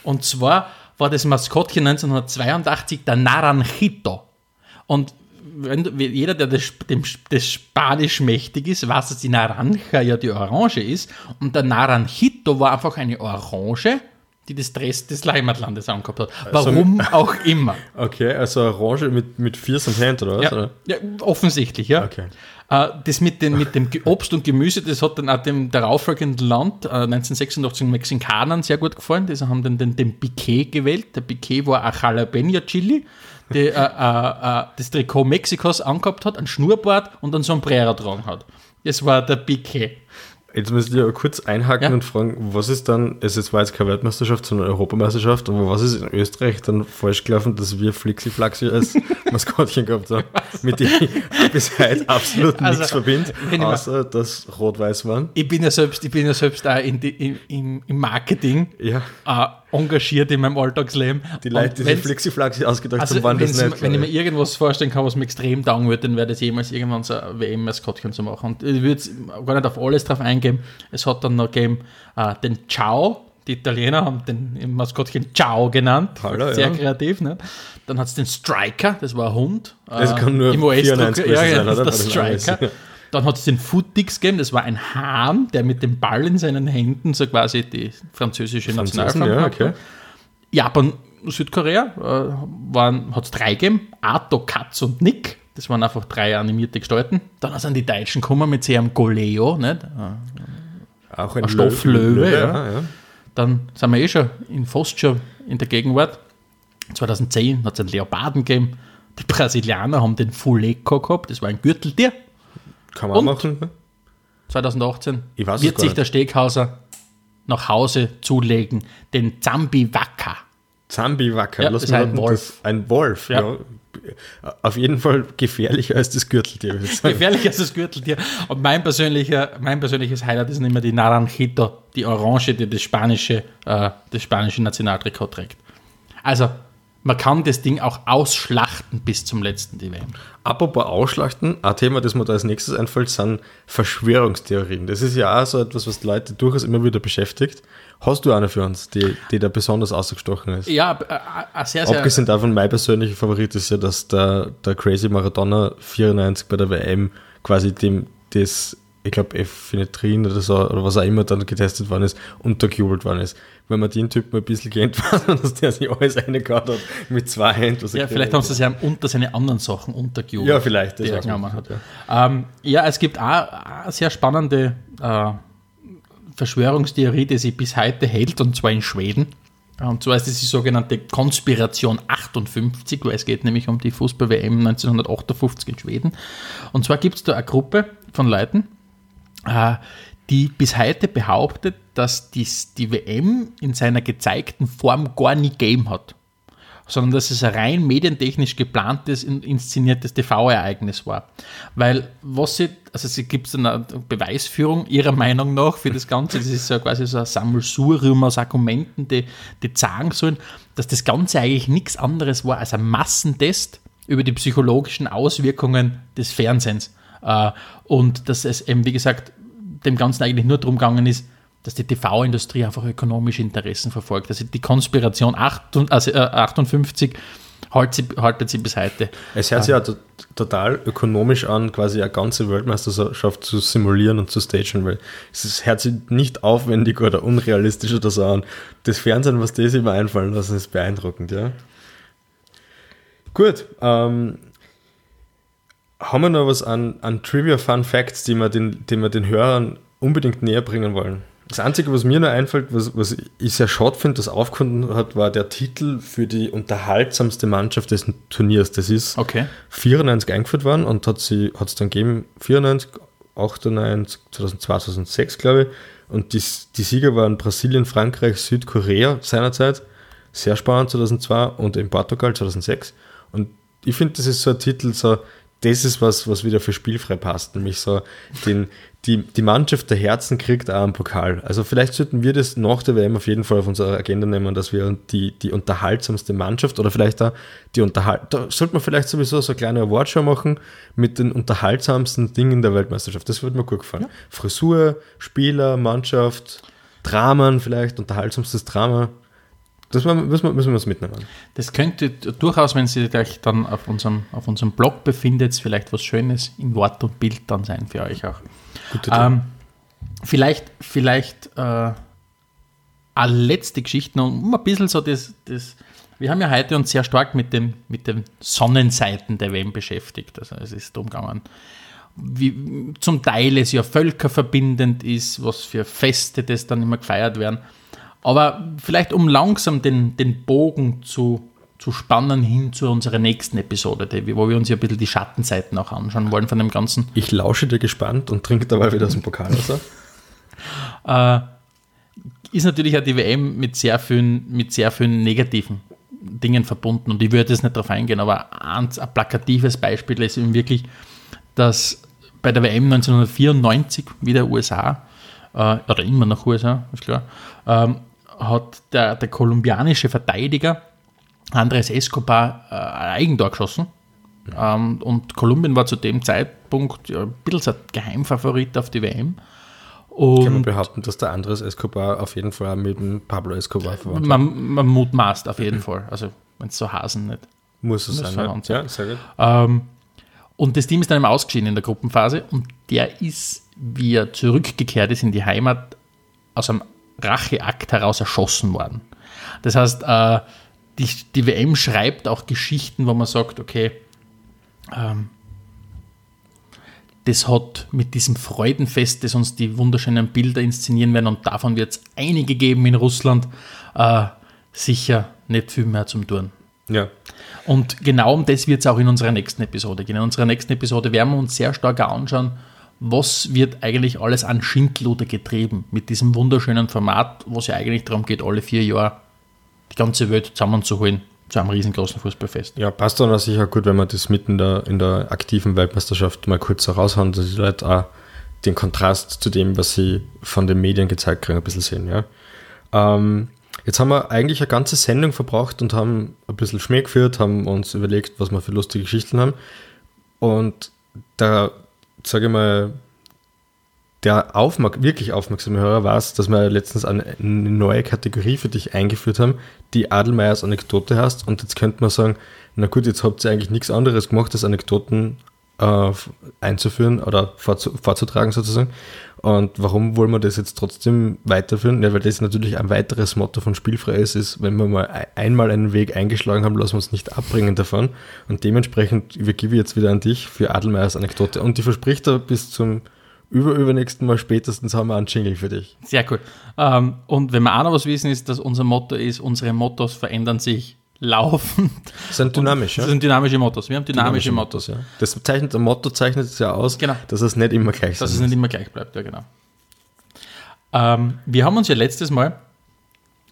C: Und zwar war das Maskottchen 1982 der Naranjito. Und wenn jeder, der das, dem, das Spanisch mächtig ist, weiß, dass die Naranja ja die Orange ist. Und der Naranjito war einfach eine Orange, die das Dress des Heimatlandes angehabt hat. Warum auch immer. [LAUGHS]
B: Okay, also Orange mit, mit Viers und Hand, oder was?
C: Ja, ja, offensichtlich, ja.
B: Okay.
C: Äh, das mit, den, mit dem Obst und Gemüse, das hat dann auch dem darauffolgenden Land, äh, 1986 den Mexikanern sehr gut gefallen. Die haben dann den, den Piquet gewählt. Der Piquet war ein Jalapeno-Chili, der äh, äh, äh, das Trikot Mexikos angehabt hat, ein Schnurrbart und ein Sombrero tragen hat. Das war der Piquet.
B: Jetzt müsste ich ja kurz einhaken
C: Ja.
B: und fragen, was ist dann, es ist zwar jetzt keine Weltmeisterschaft, sondern Europameisterschaft, aber was ist in Österreich dann falsch gelaufen, dass wir Flixi-Flaxi als [LAUGHS] Maskottchen gehabt haben, mit dem ich bis heute absolut
C: Also,
B: nichts verbinde, außer dass rot-weiß waren.
C: Ich bin ja selbst, ich bin ja selbst auch in die, in, im, im Marketing
B: Ja,
C: äh, engagiert in meinem Alltagsleben.
B: die Leute, die sich Flixi-Flaxi ausgedacht
C: Also,
B: haben, waren das nicht.
C: wenn ich mir irgendwas vorstellen kann, was mir extrem taugen würde, dann wäre das jemals irgendwann so ein WM-Maskottchen zu machen. Und ich würde jetzt gar nicht auf alles drauf eingehen. Es hat dann noch gegeben äh, den Ciao. Die Italiener haben den Maskottchen Ciao genannt.
B: Hallo,
C: Sehr
B: ja.
C: kreativ. Ne? Dann hat es den Striker, das war ein Hund.
B: Das
C: äh,
B: kann nur
C: im US-Drucker.
B: 94
C: Ja, ja,
B: sein,
C: das
B: den Amis.
C: Striker. [LAUGHS] Dann hat es den Footix gegeben, das war ein Hahn, der mit dem Ball in seinen Händen so quasi die französische Nationalflagge
B: ja, okay.
C: Japan, Südkorea äh, hat es drei gegeben. Ato, Katz und Nick. Das waren einfach drei animierte Gestalten. Dann sind die Deutschen gekommen mit ihrem Goleo. Nicht? Äh,
B: Auch ein,
C: ein Stofflöwe, ja.
B: ja. ja.
C: Dann sind wir eh schon in fast schon in der Gegenwart. 2010 hat es einen Leoparden gegeben. Die Brasilianer haben den Fuleco gehabt. Das war ein Gürteltier.
B: Kann man
C: Und?
B: machen.
C: 2018
B: Ich weiß es
C: wird sich der Steghauser nach Hause zulegen. Den Zambi Waka.
B: Zambi-Wacker,
C: Ja,
B: lass
C: ist
B: mich
C: ein Wolf.
B: das- Ein Wolf,
C: Ja.
B: ja. Auf jeden Fall gefährlicher als das Gürteltier. würde ich sagen.
C: Gefährlich als das Gürteltier. Und mein, persönlicher, mein persönliches Highlight ist immer die Naranjito, die Orange, die das spanische, äh, das spanische Nationaltrikot trägt. Also, man kann das Ding auch ausschlachten bis zum letzten Event.
B: Apropos Ausschlachten, ein Thema, das mir da als nächstes einfällt, sind Verschwörungstheorien. Das ist ja auch so etwas, was die Leute durchaus immer wieder beschäftigt. Hast du eine für uns, die, die da besonders ausgestochen ist?
C: Ja, äh, äh, sehr, sehr.
B: Abgesehen davon, mein persönlicher Favorit ist ja, dass der, der Crazy Maradona 94 bei der WM quasi dem das, ich glaube, Epinephrine oder so, oder was auch immer dann getestet worden ist, untergejubelt worden ist. Wenn man den Typen ein bisschen kennt, [LAUGHS] dass der sich alles reingehauen hat mit zwei Händen.
C: Ja, vielleicht haben sie es ja unter seine anderen Sachen untergejubelt.
B: Ja, vielleicht, das
C: genommen hat.
B: nicht,
C: Ähm, ja, es gibt auch eine sehr spannende äh, Verschwörungstheorie, die sich bis heute hält, und zwar in Schweden. Und zwar ist das die sogenannte Konspiration 58, weil es geht nämlich um die Fußball-WM 1958 in Schweden. Und zwar gibt es da eine Gruppe von Leuten, äh, die bis heute behauptet, dass dies, die WM in seiner gezeigten Form gar nie gegeben hat, sondern dass es ein rein medientechnisch geplantes, in- inszeniertes TV-Ereignis war. Weil, was sie, also es gibt eine Beweisführung ihrer Meinung nach für das Ganze, das ist ja quasi so ein Sammelsurium aus Argumenten, die, die sagen sollen, dass das Ganze eigentlich nichts anderes war als ein Massentest über die psychologischen Auswirkungen des Fernsehens. Äh, und dass es eben, wie gesagt, dem Ganzen eigentlich nur darum gegangen ist, dass die TV-Industrie einfach ökonomische Interessen verfolgt. Also die Konspiration 8, und- also, äh, 58 haltet sie, haltet sie bis heute.
B: Es hört sich ja to- total ökonomisch an, quasi eine ganze Weltmeisterschaft zu simulieren und zu stagen, weil es ist, hört sich nicht aufwendig oder unrealistisch oder so an. Das Fernsehen, was das immer einfallen lassen, ist beeindruckend, ja. Gut, ähm, haben wir noch was an, an Trivia Fun Facts, die wir, den, die wir den Hörern unbedingt näher bringen wollen? Das Einzige, was mir noch einfällt, was, was ich sehr schade finde, das aufgefunden hat, war der Titel für die unterhaltsamste Mannschaft des Turniers. Das ist
C: Okay.
B: 94 eingeführt worden und hat sie hat es dann gegeben 94, 98, 2002, 2006 glaube ich. Und die, die Sieger waren Brasilien, Frankreich, Südkorea seinerzeit. Sehr spannend 2002 und in Portugal 2006. Und ich finde, das ist so ein Titel, so, das ist was, was wieder für spielfrei passt. Nämlich so, den, die, die Mannschaft der Herzen kriegt auch einen Pokal. Also vielleicht sollten wir das nach der WM auf jeden Fall auf unsere Agenda nehmen, dass wir die, die unterhaltsamste Mannschaft oder vielleicht auch die Unterhalt, da sollte man vielleicht sowieso so eine kleine Awardshow machen mit den unterhaltsamsten Dingen der Weltmeisterschaft. Das würde mir gut gefallen. Frisur, Spieler, Mannschaft, Dramen vielleicht, unterhaltsamstes Drama. Das müssen wir, müssen wir uns mitnehmen.
C: Das könnte durchaus, wenn Sie gleich dann auf unserem, auf unserem Blog befindet, vielleicht was Schönes in Wort und Bild dann sein für euch auch. Ähm, vielleicht, vielleicht äh, eine letzte Geschichte noch, ein bisschen so das, das wir haben ja heute uns sehr stark mit, dem, mit den Sonnenseiten der WM beschäftigt. Also es ist darum gegangen, wie zum Teil es ja völkerverbindend ist, was für Feste das dann immer gefeiert werden. Aber vielleicht um langsam den, den Bogen zu, zu spannen hin zu unserer nächsten Episode, wo wir uns ja ein bisschen die Schattenseiten auch anschauen wollen von dem Ganzen.
B: Ich lausche dir gespannt und trinke dabei wieder aus dem Pokal. Also. [LAUGHS]
C: ist natürlich auch die WM mit sehr vielen, mit sehr vielen negativen Dingen verbunden und ich würde jetzt nicht darauf eingehen, aber ein, ein plakatives Beispiel ist eben wirklich, dass bei der WM 1994 wieder USA, äh, oder immer noch USA, ist klar, ähm, hat der, der kolumbianische Verteidiger Andres Escobar äh, ein Eigentor geschossen. Ähm, und Kolumbien war zu dem Zeitpunkt ja, ein bisschen ein Geheimfavorit auf die WM. Und
B: Kann man behaupten, dass der Andres Escobar auf jeden Fall mit dem Pablo Escobar verwandt war.
C: Man, man mutmaßt auf jeden Fall. Also, wenn es so Hasen nicht.
B: Muss es ja?
C: sein.
B: ja? Sehr gut.
C: Ähm, und das Team ist dann eben ausgeschieden in der Gruppenphase und der ist, wie er zurückgekehrt ist in die Heimat, aus einem Racheakt heraus erschossen worden. Das heißt, äh, die, die WM schreibt auch Geschichten, wo man sagt, okay, ähm, das hat mit diesem Freudenfest, das uns die wunderschönen Bilder inszenieren werden, und davon wird es einige geben in Russland, äh, sicher nicht viel mehr zum Tun.
B: Ja.
C: Und genau um das wird es auch in unserer nächsten Episode gehen. In unserer nächsten Episode werden wir uns sehr stark anschauen, was wird eigentlich alles an Schindluder getrieben mit diesem wunderschönen Format, wo es ja eigentlich darum geht, alle vier Jahre die ganze Welt zusammenzuholen zu einem riesengroßen Fußballfest.
B: Ja, passt dann auch sicher gut, wenn man das mitten in der, in der aktiven Weltmeisterschaft mal kurz so raushauen, dass die Leute auch den Kontrast zu dem, was sie von den Medien gezeigt kriegen, ein bisschen sehen. Ja. Ähm, Jetzt haben wir eigentlich eine ganze Sendung verbracht und haben ein bisschen Schmäh geführt, haben uns überlegt, was wir für lustige Geschichten haben. Und da, sage ich mal, der aufmerk wirklich aufmerksame Hörer weiß, dass wir letztens eine, neue Kategorie für dich eingeführt haben, die Adelmeiers Anekdote hast. Und jetzt könnte man sagen, na gut, jetzt habt ihr eigentlich nichts anderes gemacht, als Anekdoten äh, einzuführen oder vorzu vorzutragen sozusagen. Und warum wollen wir das jetzt trotzdem weiterführen? Ja, weil das natürlich ein weiteres Motto von Spielfrei ist, wenn wir mal ein- einmal einen Weg eingeschlagen haben, lassen wir uns nicht abbringen davon. Und dementsprechend übergebe ich jetzt wieder an dich für Adelmeiers Anekdote. Und die verspricht da bis zum überübernächsten Mal spätestens haben wir einen Jingle für dich.
C: Sehr cool. Ähm, und wenn wir auch noch was wissen, ist, dass unser Motto ist, unsere Mottos verändern sich laufend.
B: Das sind dynamisch,
C: Das
B: ja?
C: sind dynamische Mottos. Wir haben dynamische, Mottos.
B: ja. Das zeichnet, ein Motto zeichnet es ja aus,
C: Genau.
B: dass es nicht immer gleich
C: Dass
B: sein
C: es nicht immer gleich bleibt, ja genau. Ähm, wir haben uns ja letztes Mal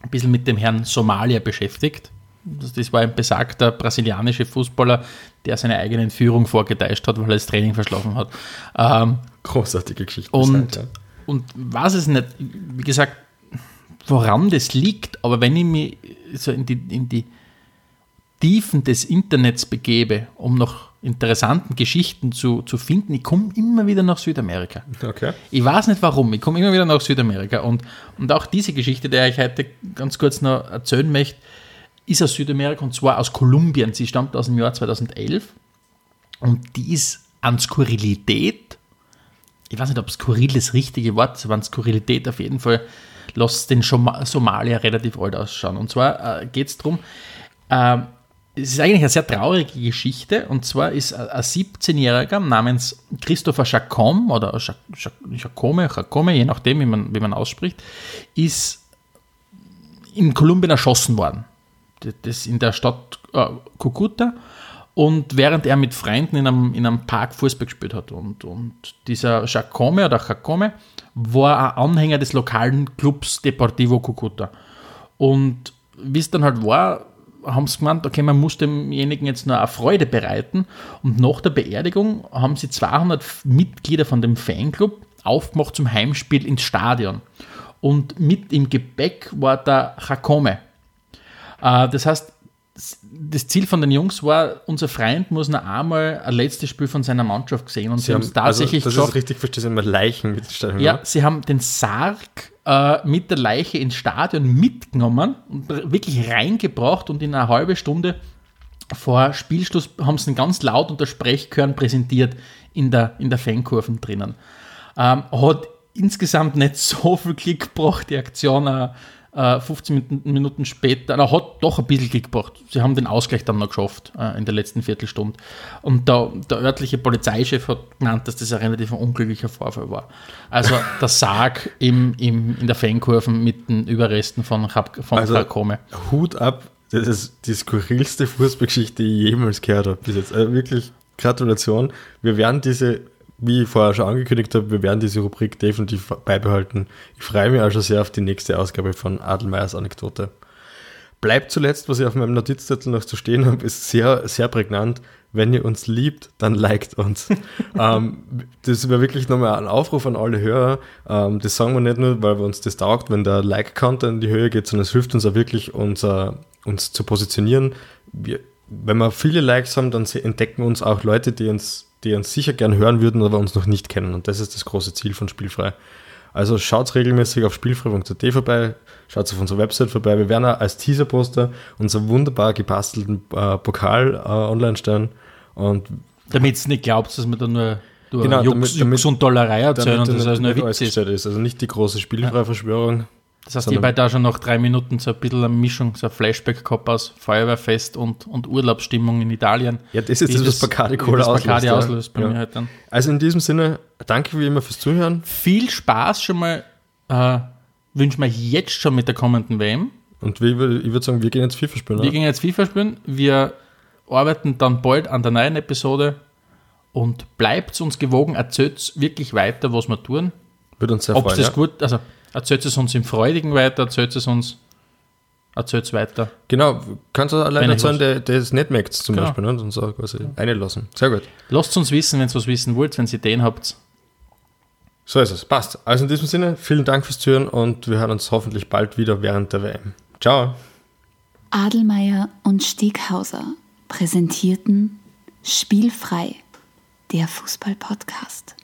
C: ein bisschen mit dem Herrn Somalia beschäftigt. Das, das war ein besagter brasilianische Fußballer, der seine eigene Entführung vorgetäuscht hat, weil er das Training verschlafen hat. Ähm,
B: Großartige Geschichte.
C: und,
B: ja.
C: und weiß es nicht, wie gesagt, woran das liegt, aber wenn ich mich so in die, in die Tiefen des Internets begebe, um noch interessanten Geschichten zu, zu finden, ich komme immer wieder nach Südamerika.
B: Okay.
C: Ich weiß nicht warum, ich komme immer wieder nach Südamerika und, und auch diese Geschichte, der ich heute ganz kurz noch erzählen möchte, ist aus Südamerika und zwar aus Kolumbien. Sie stammt aus dem Jahr 2011 und die ist an Skurrilität, ich weiß nicht, ob skurril das richtige Wort ist, aber Skurrilität auf jeden Fall lässt den Somalier relativ alt ausschauen. Und zwar äh, geht es darum, äh, es ist eigentlich eine sehr traurige Geschichte und zwar ist ein ein 17-Jähriger namens Christopher Chacom oder Chac- Chac- Chacome, Chacome, je nachdem, wie man, wie man ausspricht, ist in Kolumbien erschossen worden. Das- Das in der Stadt äh, Cucuta und während er mit Freunden in einem, in einem Park Fußball gespielt hat. Und, und dieser Chacome oder Chacome war ein Anhänger des lokalen Clubs Deportivo Cucuta. Und wie es dann halt war, haben sie gemeint, okay, man muss demjenigen jetzt nur eine Freude bereiten. Und nach der Beerdigung haben sie 200 Mitglieder von dem Fanclub aufgemacht zum Heimspiel ins Stadion. Und mit im Gepäck war der Chacome. Äh, das heißt, das Ziel von den Jungs war, unser Freund muss noch einmal ein letztes Spiel von seiner Mannschaft gesehen. Und sie, haben es tatsächlich
B: also, das ist richtig verstehe, immer Leichen mit Stadion.
C: Ja, sie haben den Sarg äh, mit der Leiche ins Stadion mitgenommen und wirklich reingebracht und in einer halben Stunde vor Spielschluss haben sie ihn ganz laut unter Sprechchören präsentiert in der, in der Fankurven drinnen. Ähm, hat insgesamt nicht [LAUGHS] so viel Klick gebracht, die Aktion. Äh, äh, 15 Minuten, Minuten später, na, hat doch ein bisschen Klick gebracht. Sie haben den Ausgleich dann noch geschafft äh, in der letzten Viertelstunde. Und der, der örtliche Polizeichef hat genannt, dass das ein relativ unglücklicher Vorfall war. Also [LAUGHS] der Sarg im, im, in der Fankurve mit den Überresten von, von
B: Also-
C: Chacome.
B: Hut ab, das ist die skurrilste Fußballgeschichte, die ich jemals gehört habe bis jetzt. Also wirklich Gratulation. Wir werden diese, wie ich vorher schon angekündigt habe, wir werden diese Rubrik definitiv beibehalten. Ich freue mich auch schon sehr auf die nächste Ausgabe von Adelmeiers Anekdote. Bleibt zuletzt, was ich auf meinem Notizzettel noch zu stehen habe, ist sehr, sehr prägnant. Wenn ihr uns liebt, dann liked uns. [LAUGHS] ähm, das wäre wirklich nochmal ein Aufruf an alle Hörer. Ähm, das sagen wir nicht nur, weil wir uns das taugt, wenn der Like-Count in die Höhe geht, sondern es hilft uns auch wirklich, unser, uns zu positionieren. Wir, wenn wir viele Likes haben, dann entdecken uns auch Leute, die uns, die uns sicher gern hören würden, aber uns noch nicht kennen. Und das ist das große Ziel von Spielfrei. Also schaut regelmäßig auf spielfrei.at vorbei, schaut auf unserer Website vorbei. Wir werden als Teaserposter unser wunderbar gebastelten äh, Pokal äh, online stellen. Und
C: Damit es nicht glaubt, dass wir da nur,
B: Genau,
C: Jux,
B: damit- damit-
C: Jux und Dollerei erzählen und das alles nur Witz ist.
B: ist. Also nicht die große Spielfrei-Verschwörung.
C: Das heißt, ich habe da schon nach drei Minuten so ein bisschen eine Mischung, so ein Flashback gehabt aus Feuerwehrfest und, und Urlaubsstimmung in Italien.
B: Ja, das ist das, was Bacardi Cola
C: das Bacardi
B: auslöst, ja.
C: auslöst bei
B: Ja.
C: mir halt dann.
B: Also in diesem Sinne, danke wie immer fürs Zuhören
C: Viel Spaß schon mal äh, wünschen wir jetzt schon mit der kommenden WM.
B: und wie, wir- ich würde sagen, wir gehen jetzt FIFA spielen.
C: Wir
B: oder?
C: gehen jetzt FIFA spielen. Wir arbeiten dann bald an der neuen Episode und bleibt uns gewogen, erzählt wirklich weiter, was wir tun.
B: Würde uns sehr
C: Ob
B: freuen.
C: das
B: ja.
C: gut, also erzählt es uns im Freudigen weiter, erzählt es uns, erzählt es weiter.
B: Genau, kannst du alleine
C: was-
B: der, der es nicht merkt, zum
C: Genau.
B: Beispiel, ne? und so quasi einlassen. Sehr gut.
C: Lasst uns wissen, wenn ihr was wissen wollt, wenn ihr Ideen habt.
B: So ist es. Passt. Also in diesem Sinne, vielen Dank fürs Zuhören und wir hören uns hoffentlich bald wieder während der WM. Ciao.
F: Adelmeier und Steghauser präsentierten Spielfrei, der Fußball-Podcast.